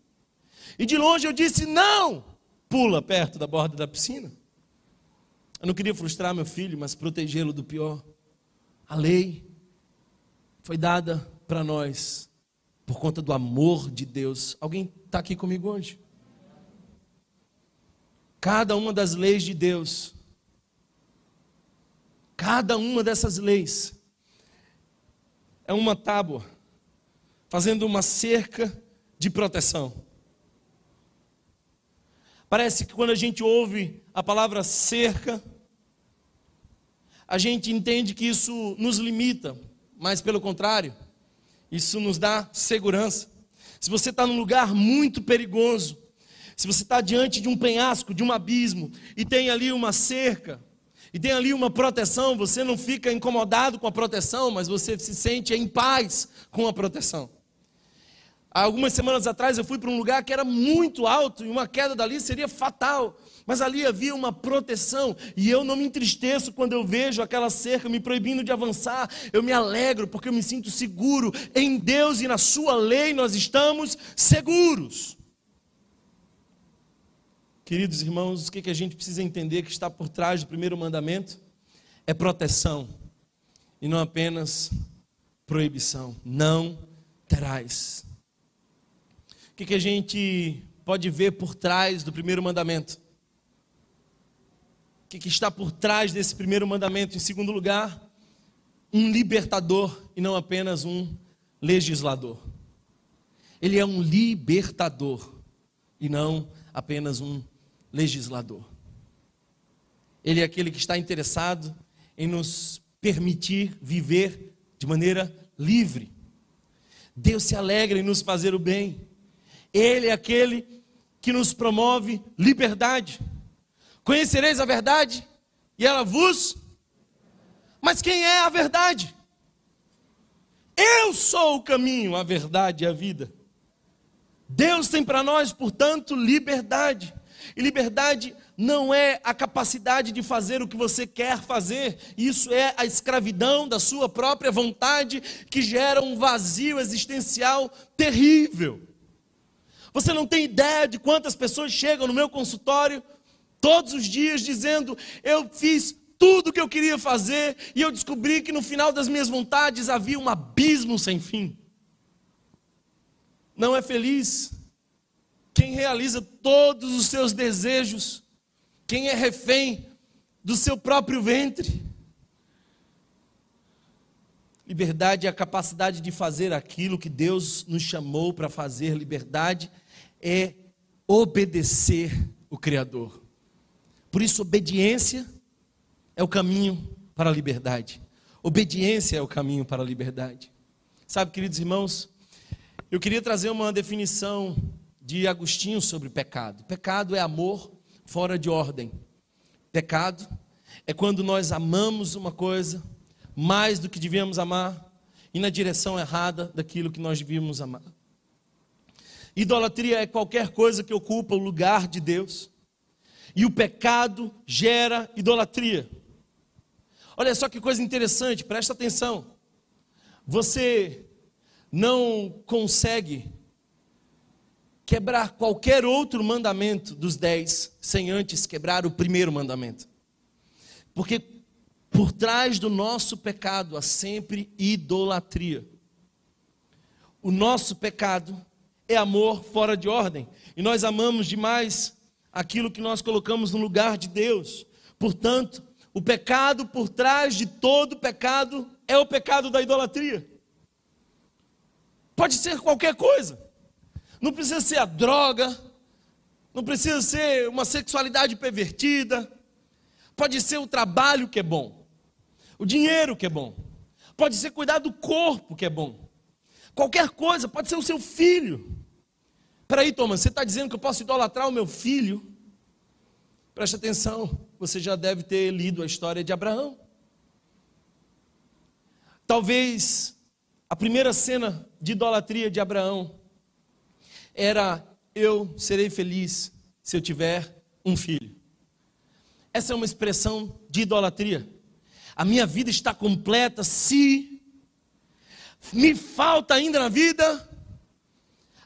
E de longe eu disse: Não, pula perto da borda da piscina. Eu não queria frustrar meu filho, mas protegê-lo do pior. A lei foi dada para nós por conta do amor de Deus. Alguém está aqui comigo hoje? Cada uma das leis de Deus, cada uma dessas leis, é uma tábua, fazendo uma cerca de proteção. Parece que quando a gente ouve a palavra cerca, a gente entende que isso nos limita, mas pelo contrário, isso nos dá segurança. Se você está num lugar muito perigoso, se você está diante de um penhasco, de um abismo, e tem ali uma cerca, e tem ali uma proteção, você não fica incomodado com a proteção, mas você se sente em paz com a proteção. Algumas semanas atrás eu fui para um lugar que era muito alto e uma queda dali seria fatal. Mas ali havia uma proteção, e eu não me entristeço quando eu vejo aquela cerca me proibindo de avançar. Eu me alegro porque eu me sinto seguro. Em Deus e na Sua lei nós estamos seguros. Queridos irmãos, o que a gente precisa entender que está por trás do primeiro mandamento é proteção e não apenas proibição. Não terás. O que a gente pode ver por trás do primeiro mandamento? que, que está por trás desse primeiro mandamento. Em segundo lugar, um libertador e não apenas um legislador. Ele é um libertador e não apenas um legislador. Ele é aquele que está interessado em nos permitir viver de maneira livre. Deus se alegra em nos fazer o bem. Ele é aquele que nos promove liberdade. Conhecereis a verdade e ela vos. Mas quem é a verdade? Eu sou o caminho, a verdade e a vida. Deus tem para nós, portanto, liberdade. E liberdade não é a capacidade de fazer o que você quer fazer, isso é a escravidão da sua própria vontade que gera um vazio existencial terrível. Você não tem ideia de quantas pessoas chegam no meu consultório todos os dias dizendo: Eu fiz tudo o que eu queria fazer e eu descobri que no final das minhas vontades havia um abismo sem fim. Não é feliz quem realiza todos os seus desejos, quem é refém do seu próprio ventre. Liberdade é a capacidade de fazer aquilo que Deus nos chamou para fazer. Liberdade é obedecer o Criador. Por isso, obediência é o caminho para a liberdade. Obediência é o caminho para a liberdade. Sabe, queridos irmãos, eu queria trazer uma definição de Agostinho sobre pecado. Pecado é amor fora de ordem. Pecado é quando nós amamos uma coisa mais do que devíamos amar e na direção errada daquilo que nós devíamos amar. Idolatria é qualquer coisa que ocupa o lugar de Deus. E o pecado gera idolatria. Olha só que coisa interessante, presta atenção. Você não consegue quebrar qualquer outro mandamento dos dez sem antes quebrar o primeiro mandamento. Porque por trás do nosso pecado há sempre idolatria. O nosso pecado é amor fora de ordem. E nós amamos demais aquilo que nós colocamos no lugar de Deus. Portanto, o pecado por trás de todo pecado é o pecado da idolatria. Pode ser qualquer coisa. Não precisa ser a droga, não precisa ser uma sexualidade pervertida. Pode ser o trabalho que é bom, o dinheiro que é bom. Pode ser cuidar do corpo que é bom. Qualquer coisa, pode ser o seu filho. Peraí, Thomas, você está dizendo que eu posso idolatrar o meu filho? Preste atenção, você já deve ter lido a história de Abraão. Talvez a primeira cena de idolatria de Abraão era: eu serei feliz se eu tiver um filho. Essa é uma expressão de idolatria. A minha vida está completa se me falta ainda na vida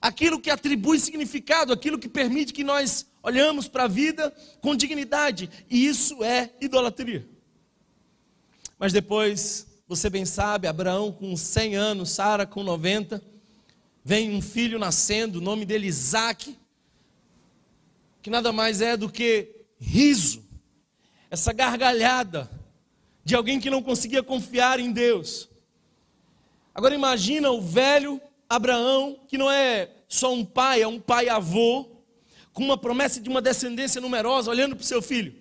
aquilo que atribui significado, aquilo que permite que nós olhamos para a vida com dignidade, e isso é idolatria. Mas depois, você bem sabe, Abraão com 100 anos, Sara com 90, vem um filho nascendo, o nome dele Isaac, que nada mais é do que riso, essa gargalhada de alguém que não conseguia confiar em Deus. Agora imagina o velho Abraão, que não é só um pai, é um pai-avô, com uma promessa de uma descendência numerosa, olhando para o seu filho.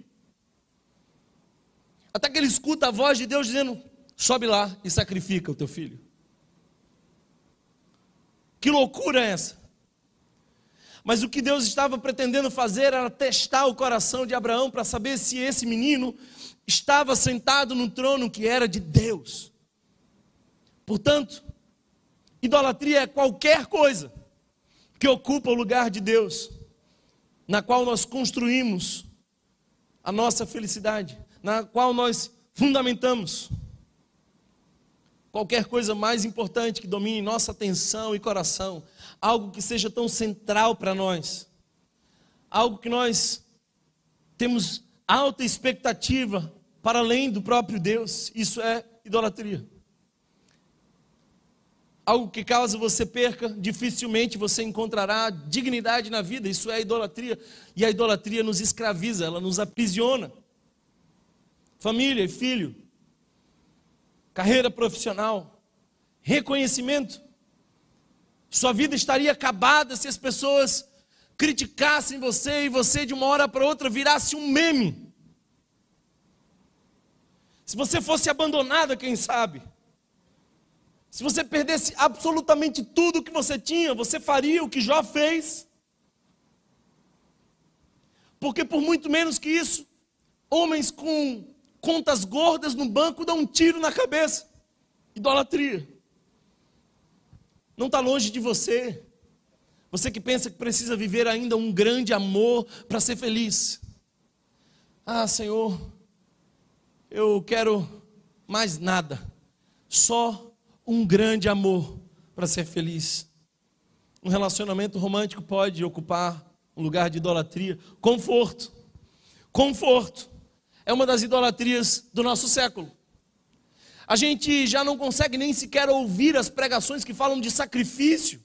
Até que ele escuta a voz de Deus dizendo: sobe lá e sacrifica o teu filho. Que loucura é essa? Mas o que Deus estava pretendendo fazer era testar o coração de Abraão para saber se esse menino estava sentado no trono que era de Deus. Portanto, idolatria é qualquer coisa que ocupa o lugar de Deus na qual nós construímos a nossa felicidade, na qual nós fundamentamos. Qualquer coisa mais importante que domine nossa atenção e coração, algo que seja tão central para nós, algo que nós temos alta expectativa para além do próprio Deus, isso é idolatria algo que caso você perca, dificilmente você encontrará dignidade na vida. Isso é a idolatria. E a idolatria nos escraviza, ela nos aprisiona. Família e filho, carreira profissional, reconhecimento. Sua vida estaria acabada se as pessoas criticassem você e você de uma hora para outra virasse um meme. Se você fosse abandonada, quem sabe? Se você perdesse absolutamente tudo que você tinha, você faria o que Jó fez? Porque por muito menos que isso, homens com contas gordas no banco dão um tiro na cabeça. Idolatria. Não está longe de você. Você que pensa que precisa viver ainda um grande amor para ser feliz. Ah, Senhor, eu quero mais nada, só um grande amor para ser feliz. Um relacionamento romântico pode ocupar um lugar de idolatria. Conforto. Conforto é uma das idolatrias do nosso século. A gente já não consegue nem sequer ouvir as pregações que falam de sacrifício.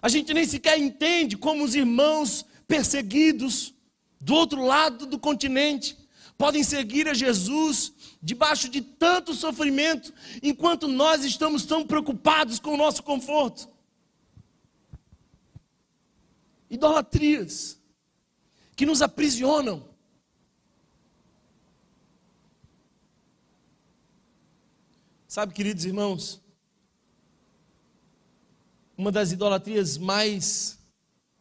A gente nem sequer entende como os irmãos perseguidos do outro lado do continente podem seguir a Jesus debaixo de tanto sofrimento, enquanto nós estamos tão preocupados com o nosso conforto. Idolatrias que nos aprisionam. Sabe, queridos irmãos, uma das idolatrias mais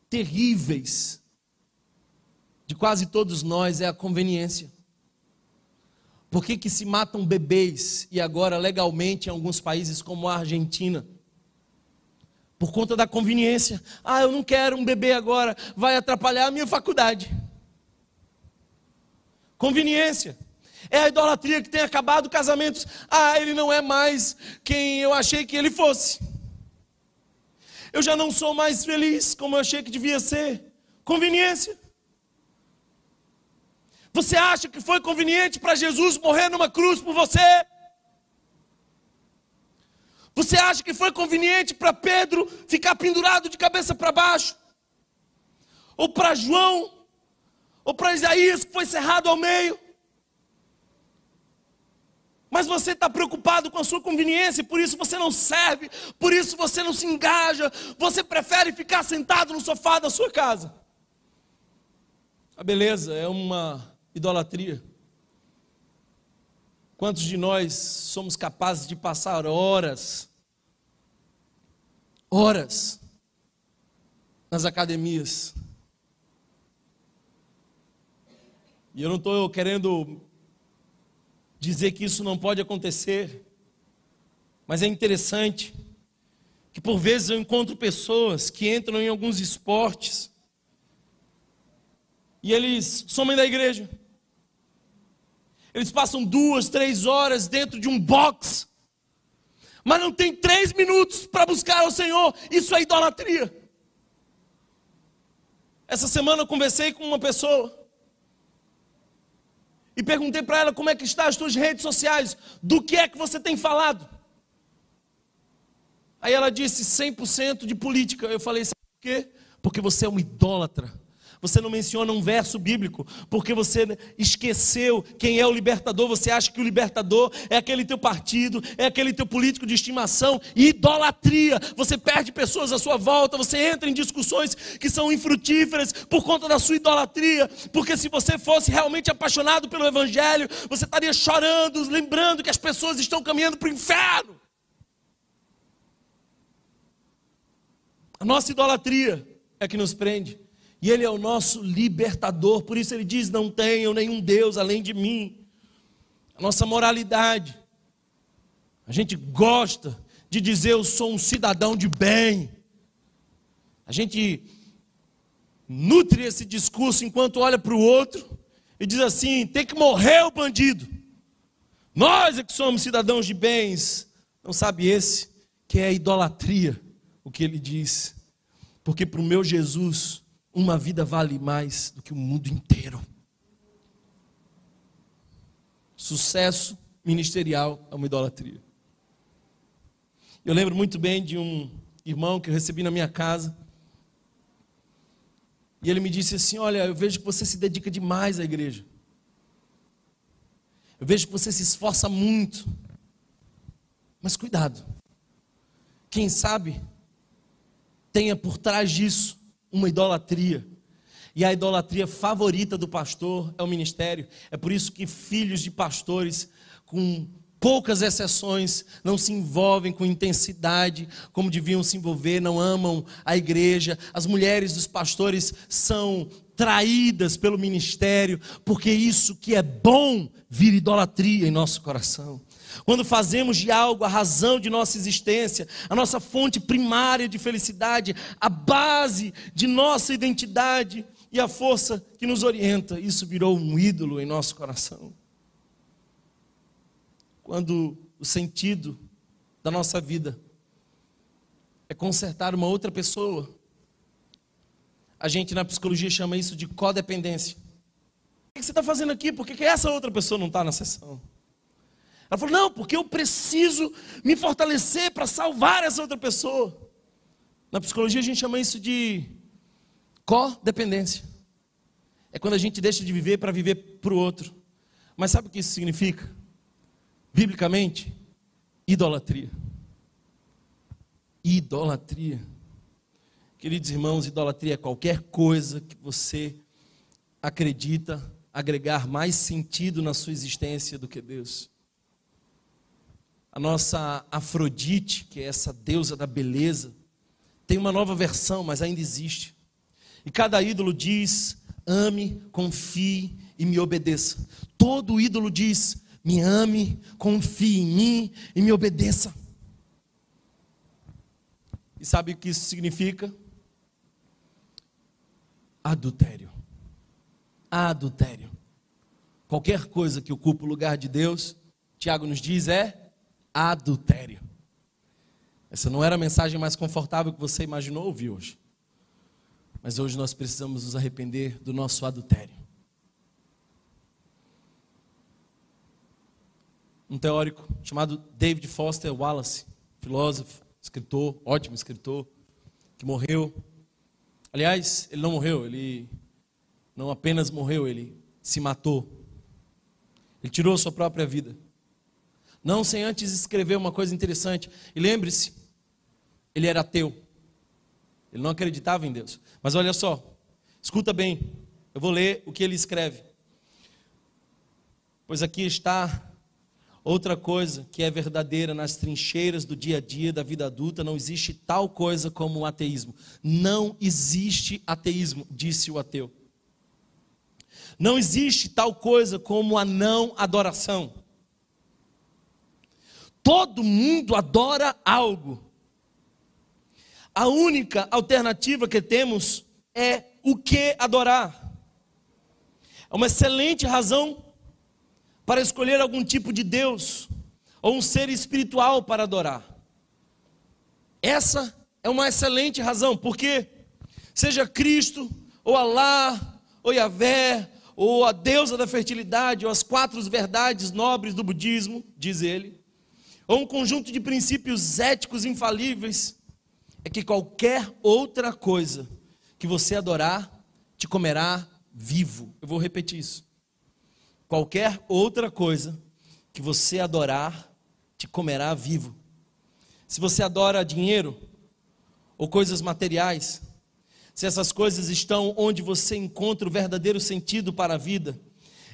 terríveis de quase todos nós é a conveniência. Por que, que se matam bebês e agora legalmente em alguns países como a Argentina? Por conta da conveniência. Ah, eu não quero um bebê agora, vai atrapalhar a minha faculdade. Conveniência. É a idolatria que tem acabado casamentos. Ah, ele não é mais quem eu achei que ele fosse. Eu já não sou mais feliz como eu achei que devia ser. Conveniência. Você acha que foi conveniente para Jesus morrer numa cruz por você? Você acha que foi conveniente para Pedro ficar pendurado de cabeça para baixo? Ou para João? Ou para Isaías que foi cerrado ao meio? Mas você está preocupado com a sua conveniência, por isso você não serve, por isso você não se engaja, você prefere ficar sentado no sofá da sua casa. A beleza é uma idolatria. Quantos de nós somos capazes de passar horas, horas, nas academias? E eu não estou querendo dizer que isso não pode acontecer, mas é interessante que por vezes eu encontro pessoas que entram em alguns esportes e eles somem da igreja. Eles passam duas, três horas dentro de um box, mas não tem três minutos para buscar ao Senhor. Isso é idolatria. Essa semana eu conversei com uma pessoa e perguntei para ela como é que está as suas redes sociais, do que é que você tem falado. Aí ela disse 100% de política. Eu falei, sabe por quê? Porque você é um idólatra. Você não menciona um verso bíblico, porque você esqueceu quem é o libertador. Você acha que o libertador é aquele teu partido, é aquele teu político de estimação. Idolatria. Você perde pessoas à sua volta, você entra em discussões que são infrutíferas por conta da sua idolatria. Porque se você fosse realmente apaixonado pelo Evangelho, você estaria chorando, lembrando que as pessoas estão caminhando para o inferno. A nossa idolatria é que nos prende. E Ele é o nosso libertador, por isso Ele diz: Não tenham nenhum Deus além de mim. A nossa moralidade, a gente gosta de dizer: Eu sou um cidadão de bem. A gente nutre esse discurso enquanto olha para o outro e diz assim: tem que morrer o bandido. Nós é que somos cidadãos de bens. Não sabe esse que é a idolatria, o que ele diz. Porque para o meu Jesus, uma vida vale mais do que o mundo inteiro. Sucesso ministerial é uma idolatria. Eu lembro muito bem de um irmão que eu recebi na minha casa. E ele me disse assim: Olha, eu vejo que você se dedica demais à igreja. Eu vejo que você se esforça muito. Mas cuidado. Quem sabe tenha por trás disso uma idolatria. E a idolatria favorita do pastor é o ministério. É por isso que filhos de pastores, com poucas exceções, não se envolvem com intensidade como deviam se envolver, não amam a igreja. As mulheres dos pastores são traídas pelo ministério, porque isso que é bom vira idolatria em nosso coração. Quando fazemos de algo a razão de nossa existência, a nossa fonte primária de felicidade, a base de nossa identidade, e a força que nos orienta. Isso virou um ídolo em nosso coração. Quando o sentido da nossa vida é consertar uma outra pessoa, a gente na psicologia chama isso de codependência. O que você está fazendo aqui? Por que essa outra pessoa não está na sessão? Ela falou: Não, porque eu preciso me fortalecer para salvar essa outra pessoa. Na psicologia a gente chama isso de codependência. É quando a gente deixa de viver para viver para o outro. Mas sabe o que isso significa? Biblicamente, idolatria. Idolatria. Queridos irmãos, idolatria é qualquer coisa que você acredita agregar mais sentido na sua existência do que Deus. A nossa Afrodite, que é essa deusa da beleza, tem uma nova versão, mas ainda existe. E cada ídolo diz: ame, confie e me obedeça. Todo ídolo diz: me ame, confie em mim e me obedeça. E sabe o que isso significa? Adultério. Adultério. Qualquer coisa que ocupa o lugar de Deus, Tiago nos diz, é adultério. Essa não era a mensagem mais confortável que você imaginou ouvir hoje. Mas hoje nós precisamos nos arrepender do nosso adultério. Um teórico chamado David Foster Wallace, filósofo, escritor, ótimo escritor, que morreu. Aliás, ele não morreu, ele não apenas morreu, ele se matou. Ele tirou sua própria vida. Não sem antes escrever uma coisa interessante. E lembre-se, ele era ateu. Ele não acreditava em Deus. Mas olha só, escuta bem, eu vou ler o que ele escreve. Pois aqui está outra coisa que é verdadeira nas trincheiras do dia a dia da vida adulta: não existe tal coisa como o ateísmo. Não existe ateísmo, disse o ateu. Não existe tal coisa como a não adoração. Todo mundo adora algo. A única alternativa que temos é o que adorar. É uma excelente razão para escolher algum tipo de Deus ou um ser espiritual para adorar. Essa é uma excelente razão, porque seja Cristo, ou Alá, ou Yahvé, ou a deusa da fertilidade, ou as quatro verdades nobres do budismo, diz ele, ou um conjunto de princípios éticos infalíveis, é que qualquer outra coisa que você adorar te comerá vivo. Eu vou repetir isso. Qualquer outra coisa que você adorar te comerá vivo. Se você adora dinheiro ou coisas materiais, se essas coisas estão onde você encontra o verdadeiro sentido para a vida,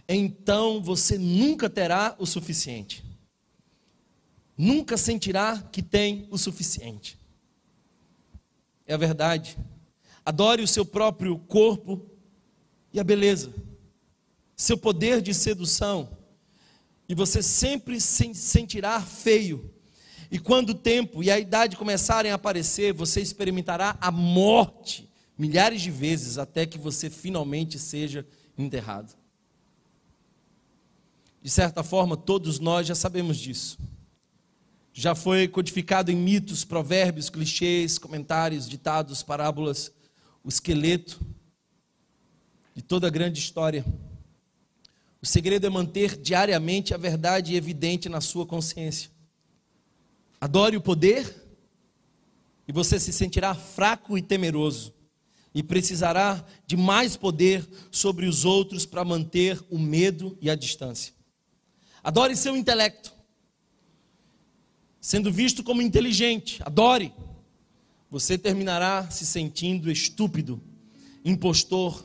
então você nunca terá o suficiente. Nunca sentirá que tem o suficiente é a verdade. Adore o seu próprio corpo e a beleza, seu poder de sedução, e você sempre se sentirá feio. E quando o tempo e a idade começarem a aparecer, você experimentará a morte milhares de vezes até que você finalmente seja enterrado. De certa forma, todos nós já sabemos disso já foi codificado em mitos, provérbios, clichês, comentários, ditados, parábolas, o esqueleto de toda a grande história. O segredo é manter diariamente a verdade evidente na sua consciência. Adore o poder e você se sentirá fraco e temeroso, e precisará de mais poder sobre os outros para manter o medo e a distância. Adore seu intelecto sendo visto como inteligente, adore, você terminará se sentindo estúpido, impostor,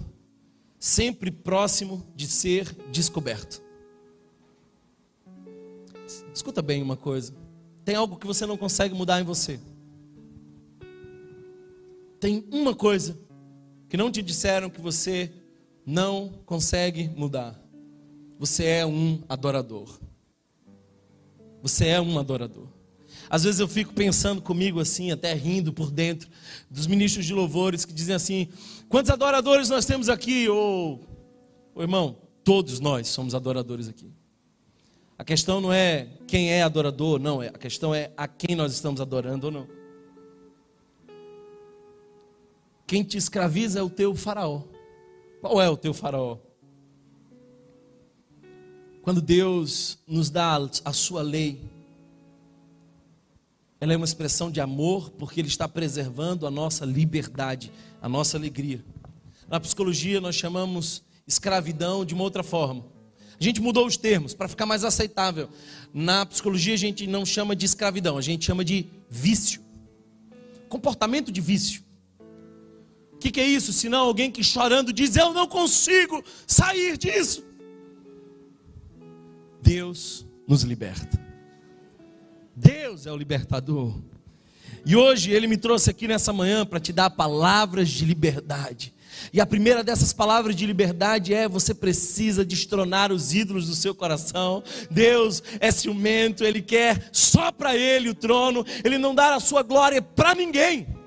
sempre próximo de ser descoberto. Escuta bem uma coisa: tem algo que você não consegue mudar em você. Tem uma coisa que não te disseram que você não consegue mudar. Você é um adorador. Você é um adorador. Às vezes eu fico pensando comigo assim, até rindo por dentro, dos ministros de louvores que dizem assim: quantos adoradores nós temos aqui? Ou, oh, irmão, todos nós somos adoradores aqui. A questão não é quem é adorador, não, a questão é a quem nós estamos adorando ou não. Quem te escraviza é o teu faraó. Qual é o teu faraó? Quando Deus nos dá a sua lei, ela é uma expressão de amor, porque Ele está preservando a nossa liberdade, a nossa alegria. Na psicologia, nós chamamos escravidão de uma outra forma. A gente mudou os termos para ficar mais aceitável. Na psicologia, a gente não chama de escravidão, a gente chama de vício. Comportamento de vício. O que, que é isso? Senão alguém que chorando diz: Eu não consigo sair disso. Deus nos liberta. Deus é o libertador. E hoje ele me trouxe aqui nessa manhã para te dar palavras de liberdade. E a primeira dessas palavras de liberdade é: você precisa destronar os ídolos do seu coração. Deus é ciumento, ele quer só para ele o trono, ele não dá a sua glória para ninguém.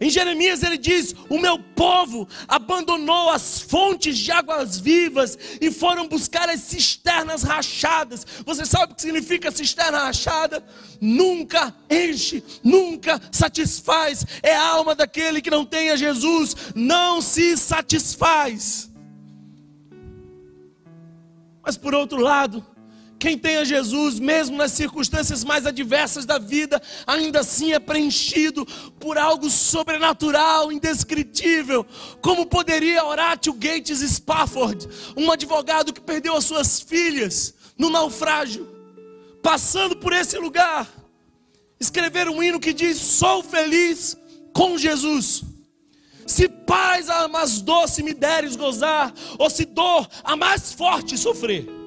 Em Jeremias ele diz: O meu povo abandonou as fontes de águas vivas e foram buscar as cisternas rachadas. Você sabe o que significa cisterna rachada? Nunca enche, nunca satisfaz. É a alma daquele que não tem a Jesus, não se satisfaz. Mas por outro lado, quem tem a Jesus, mesmo nas circunstâncias mais adversas da vida, ainda assim é preenchido por algo sobrenatural, indescritível. Como poderia Horatio Gates Spafford, um advogado que perdeu as suas filhas no naufrágio, passando por esse lugar, escrever um hino que diz: Sou feliz com Jesus. Se paz a mais doce me deres gozar, ou se dor a mais forte sofrer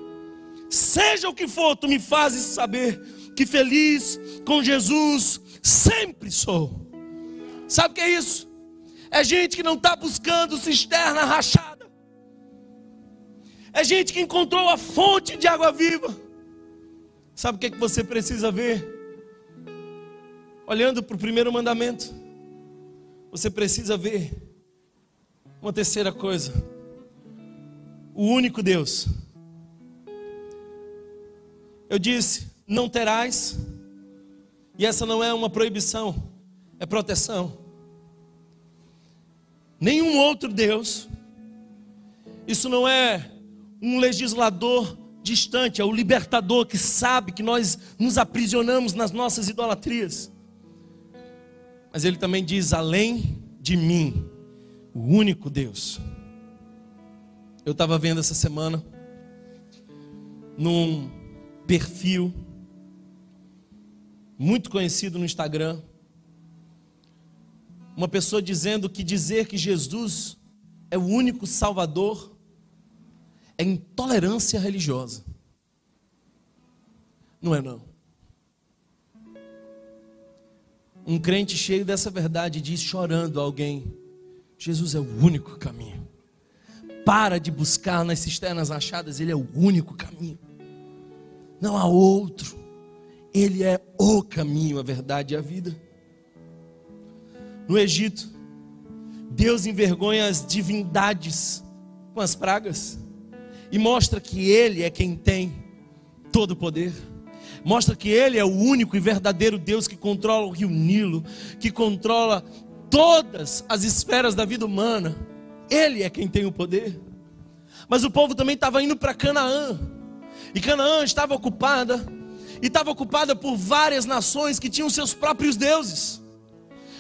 seja o que for, tu me fazes saber que feliz com Jesus sempre sou. Sabe o que é isso? É gente que não está buscando cisterna rachada. É gente que encontrou a fonte de água viva. Sabe o que, é que você precisa ver? Olhando para o primeiro mandamento, você precisa ver uma terceira coisa: o único Deus eu disse: não terás, e essa não é uma proibição, é proteção. Nenhum outro Deus, isso não é um legislador distante, é o libertador que sabe que nós nos aprisionamos nas nossas idolatrias. Mas ele também diz: além de mim, o único Deus. Eu estava vendo essa semana num perfil muito conhecido no Instagram. Uma pessoa dizendo que dizer que Jesus é o único Salvador é intolerância religiosa. Não é não. Um crente cheio dessa verdade diz chorando a alguém: Jesus é o único caminho. Para de buscar nas cisternas achadas, ele é o único caminho não há outro. Ele é o caminho, a verdade e a vida. No Egito, Deus envergonha as divindades com as pragas e mostra que Ele é quem tem todo o poder. Mostra que Ele é o único e verdadeiro Deus que controla o rio Nilo, que controla todas as esferas da vida humana. Ele é quem tem o poder. Mas o povo também estava indo para Canaã. E Canaã estava ocupada, e estava ocupada por várias nações que tinham seus próprios deuses.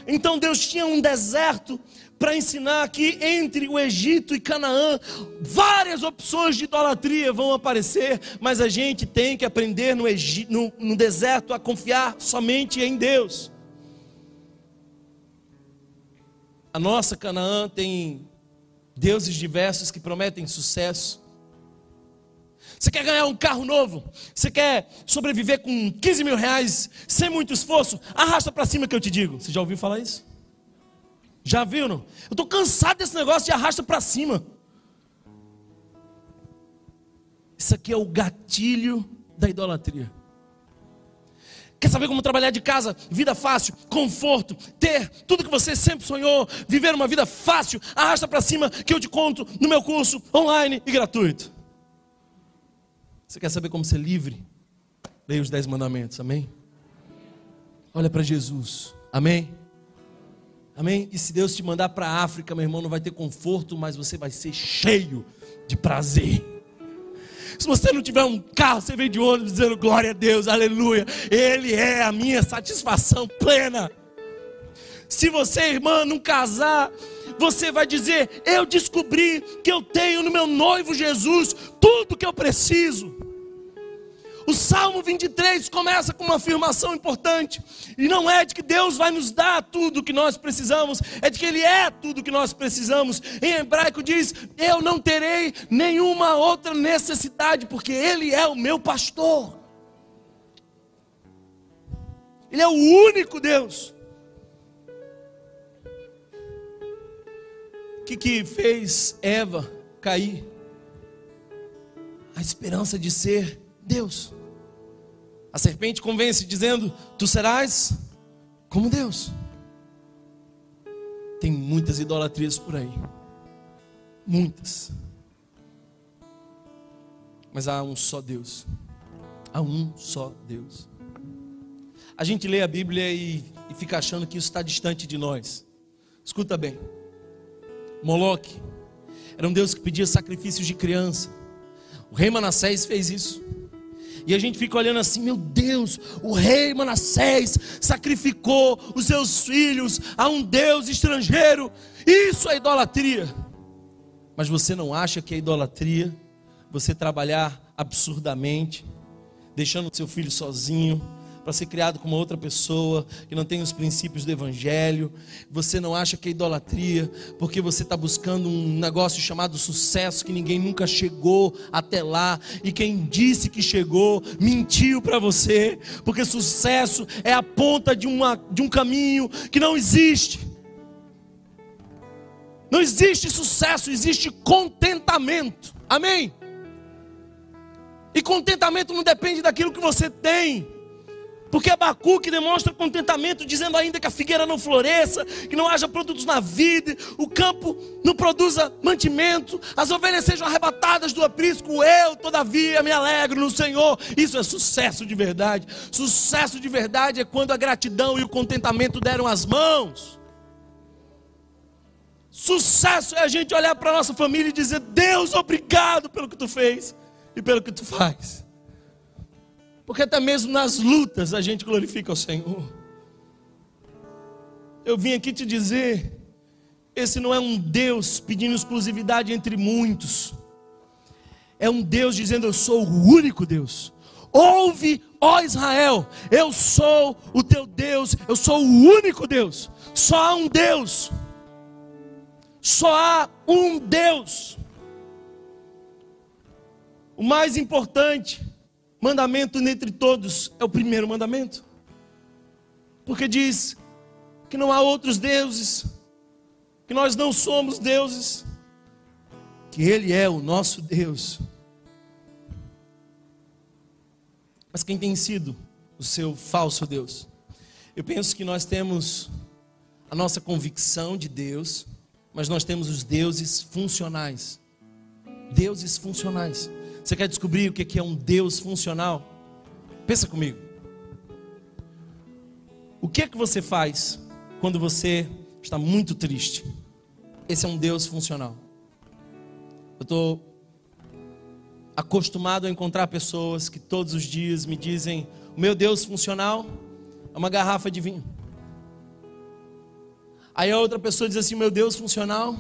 Então Deus tinha um deserto para ensinar que entre o Egito e Canaã, várias opções de idolatria vão aparecer, mas a gente tem que aprender no, Egito, no, no deserto a confiar somente em Deus. A nossa Canaã tem deuses diversos que prometem sucesso, você quer ganhar um carro novo? Você quer sobreviver com 15 mil reais sem muito esforço? Arrasta para cima que eu te digo. Você já ouviu falar isso? Já viu, não? Eu estou cansado desse negócio de arrasta para cima. Isso aqui é o gatilho da idolatria. Quer saber como trabalhar de casa? Vida fácil, conforto, ter tudo que você sempre sonhou, viver uma vida fácil, arrasta para cima que eu te conto no meu curso online e gratuito. Você quer saber como ser livre? Leia os dez mandamentos, amém? Olha para Jesus, amém? Amém? E se Deus te mandar para a África, meu irmão, não vai ter conforto, mas você vai ser cheio de prazer. Se você não tiver um carro, você vem de ônibus dizendo glória a Deus, aleluia. Ele é a minha satisfação plena. Se você, irmã, não casar, você vai dizer: Eu descobri que eu tenho no meu noivo Jesus tudo que eu preciso. O Salmo 23 começa com uma afirmação importante, e não é de que Deus vai nos dar tudo o que nós precisamos, é de que Ele é tudo o que nós precisamos. Em hebraico diz: Eu não terei nenhuma outra necessidade, porque Ele é o meu pastor. Ele é o único Deus. Que, que fez Eva cair? A esperança de ser Deus. A serpente convence dizendo: Tu serás como Deus. Tem muitas idolatrias por aí. Muitas. Mas há um só Deus. Há um só Deus. A gente lê a Bíblia e, e fica achando que isso está distante de nós. Escuta bem. Moloque era um Deus que pedia sacrifícios de criança. O rei Manassés fez isso. E a gente fica olhando assim, meu Deus, o rei Manassés sacrificou os seus filhos a um Deus estrangeiro. Isso é idolatria. Mas você não acha que é idolatria você trabalhar absurdamente, deixando seu filho sozinho, para ser criado como outra pessoa, que não tem os princípios do Evangelho. Você não acha que é idolatria, porque você está buscando um negócio chamado sucesso, que ninguém nunca chegou até lá, e quem disse que chegou, mentiu para você, porque sucesso é a ponta de, uma, de um caminho que não existe. Não existe sucesso, existe contentamento. Amém? E contentamento não depende daquilo que você tem. Porque Abacuque demonstra contentamento, dizendo ainda que a figueira não floresça, que não haja produtos na vida, o campo não produza mantimento, as ovelhas sejam arrebatadas do aprisco, eu, todavia, me alegro no Senhor. Isso é sucesso de verdade. Sucesso de verdade é quando a gratidão e o contentamento deram as mãos. Sucesso é a gente olhar para a nossa família e dizer: Deus, obrigado pelo que tu fez e pelo que tu faz. Porque até mesmo nas lutas a gente glorifica o Senhor. Eu vim aqui te dizer: esse não é um Deus pedindo exclusividade entre muitos. É um Deus dizendo: Eu sou o único Deus. Ouve, ó Israel, eu sou o teu Deus, eu sou o único Deus. Só há um Deus. Só há um Deus. O mais importante mandamento dentre todos é o primeiro mandamento. Porque diz que não há outros deuses, que nós não somos deuses, que Ele é o nosso Deus. Mas quem tem sido o seu falso Deus? Eu penso que nós temos a nossa convicção de Deus, mas nós temos os deuses funcionais. Deuses funcionais. Você quer descobrir o que é um Deus funcional? Pensa comigo. O que é que você faz quando você está muito triste? Esse é um Deus funcional. Eu estou acostumado a encontrar pessoas que todos os dias me dizem: o meu Deus funcional é uma garrafa de vinho. Aí a outra pessoa diz assim: meu Deus funcional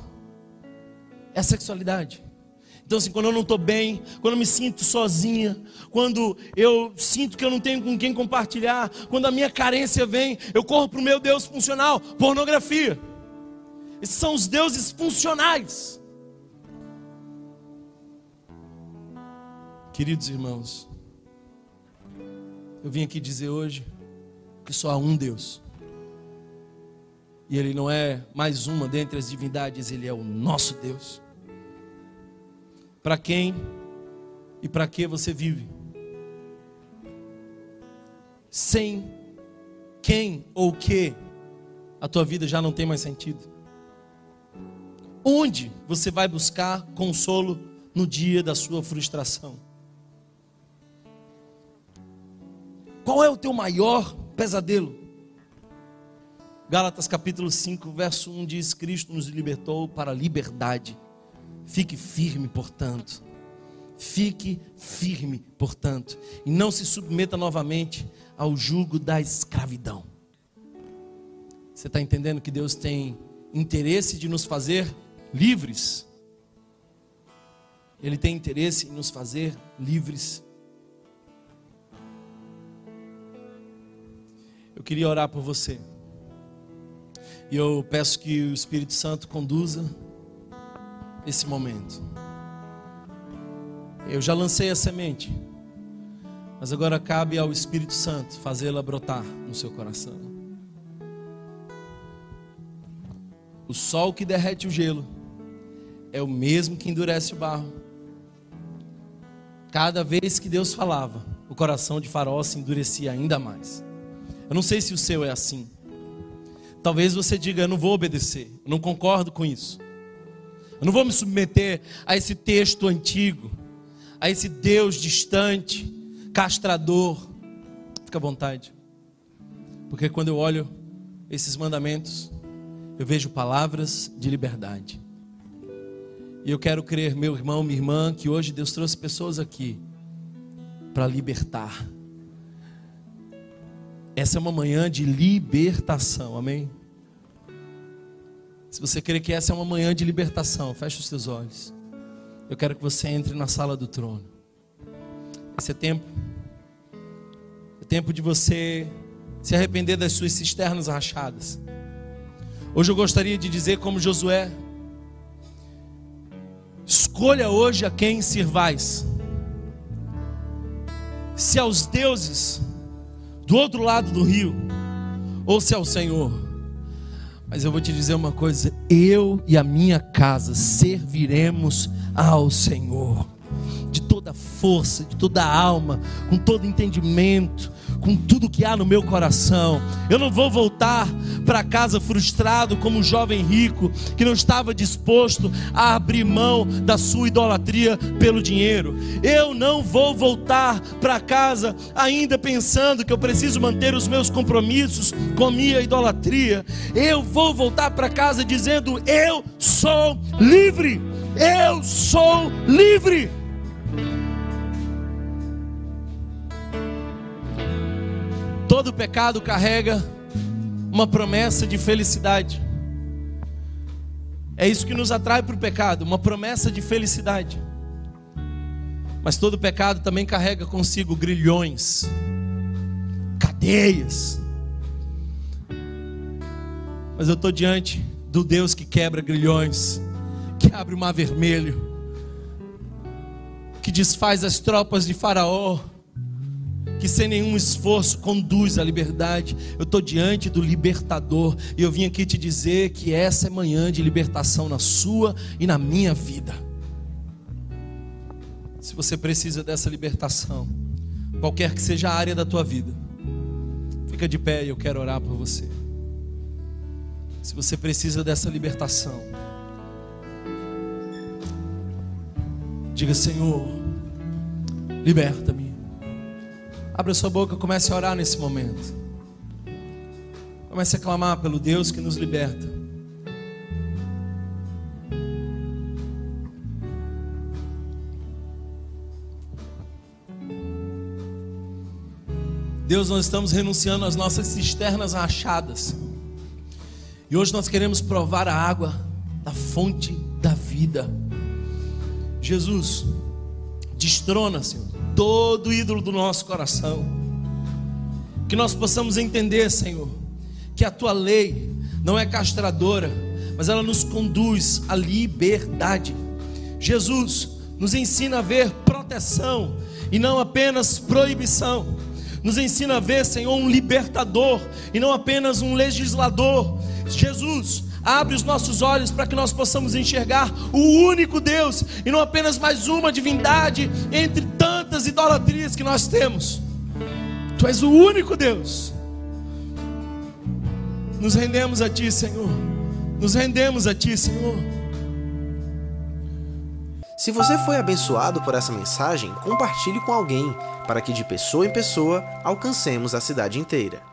é a sexualidade. Então, assim, quando eu não estou bem, quando eu me sinto sozinha, quando eu sinto que eu não tenho com quem compartilhar, quando a minha carência vem, eu corro para o meu Deus funcional, pornografia. Esses são os deuses funcionais. Queridos irmãos, eu vim aqui dizer hoje que só há um Deus. E Ele não é mais uma dentre as divindades, Ele é o nosso Deus para quem e para que você vive. sem quem ou que a tua vida já não tem mais sentido? Onde você vai buscar consolo no dia da sua frustração? Qual é o teu maior pesadelo? Gálatas capítulo 5, verso 1 diz: Cristo nos libertou para a liberdade. Fique firme, portanto. Fique firme, portanto, e não se submeta novamente ao jugo da escravidão. Você está entendendo que Deus tem interesse de nos fazer livres? Ele tem interesse em nos fazer livres. Eu queria orar por você. E eu peço que o Espírito Santo conduza esse momento. Eu já lancei a semente, mas agora cabe ao Espírito Santo fazê-la brotar no seu coração. O sol que derrete o gelo é o mesmo que endurece o barro. Cada vez que Deus falava, o coração de Faraó se endurecia ainda mais. Eu não sei se o seu é assim. Talvez você diga: Eu não vou obedecer, eu não concordo com isso. Eu não vou me submeter a esse texto antigo, a esse Deus distante, castrador. Fica à vontade, porque quando eu olho esses mandamentos, eu vejo palavras de liberdade. E eu quero crer, meu irmão, minha irmã, que hoje Deus trouxe pessoas aqui para libertar essa é uma manhã de libertação, amém? Se você crê que essa é uma manhã de libertação, feche os seus olhos. Eu quero que você entre na sala do trono. Esse é tempo, é tempo de você se arrepender das suas cisternas rachadas. Hoje eu gostaria de dizer, como Josué: escolha hoje a quem sirvais. Se aos deuses do outro lado do rio, ou se é o Senhor. Mas eu vou te dizer uma coisa: eu e a minha casa serviremos ao Senhor, de toda força, de toda alma, com todo entendimento, com tudo que há no meu coração. Eu não vou voltar para casa frustrado como um jovem rico que não estava disposto a abrir mão da sua idolatria pelo dinheiro. Eu não vou voltar para casa ainda pensando que eu preciso manter os meus compromissos com minha idolatria. Eu vou voltar para casa dizendo: Eu sou livre. Eu sou livre. Todo pecado carrega uma promessa de felicidade. É isso que nos atrai para o pecado, uma promessa de felicidade. Mas todo pecado também carrega consigo grilhões, cadeias. Mas eu estou diante do Deus que quebra grilhões, que abre o mar vermelho, que desfaz as tropas de Faraó que sem nenhum esforço conduz à liberdade. Eu estou diante do libertador e eu vim aqui te dizer que essa é manhã de libertação na sua e na minha vida. Se você precisa dessa libertação, qualquer que seja a área da tua vida, fica de pé e eu quero orar por você. Se você precisa dessa libertação, diga: Senhor, liberta-me. Abra sua boca, comece a orar nesse momento. Comece a clamar pelo Deus que nos liberta. Deus, nós estamos renunciando às nossas cisternas rachadas. E hoje nós queremos provar a água da fonte da vida. Jesus, destrona, Senhor, todo ídolo do nosso coração. Que nós possamos entender, Senhor, que a tua lei não é castradora, mas ela nos conduz à liberdade. Jesus nos ensina a ver proteção e não apenas proibição. Nos ensina a ver, Senhor, um libertador e não apenas um legislador. Jesus, abre os nossos olhos para que nós possamos enxergar o único Deus e não apenas mais uma divindade entre tantas idolatrias que nós temos. Tu és o único Deus. Nos rendemos a Ti, Senhor. Nos rendemos a Ti, Senhor. Se você foi abençoado por essa mensagem, compartilhe com alguém, para que de pessoa em pessoa alcancemos a cidade inteira.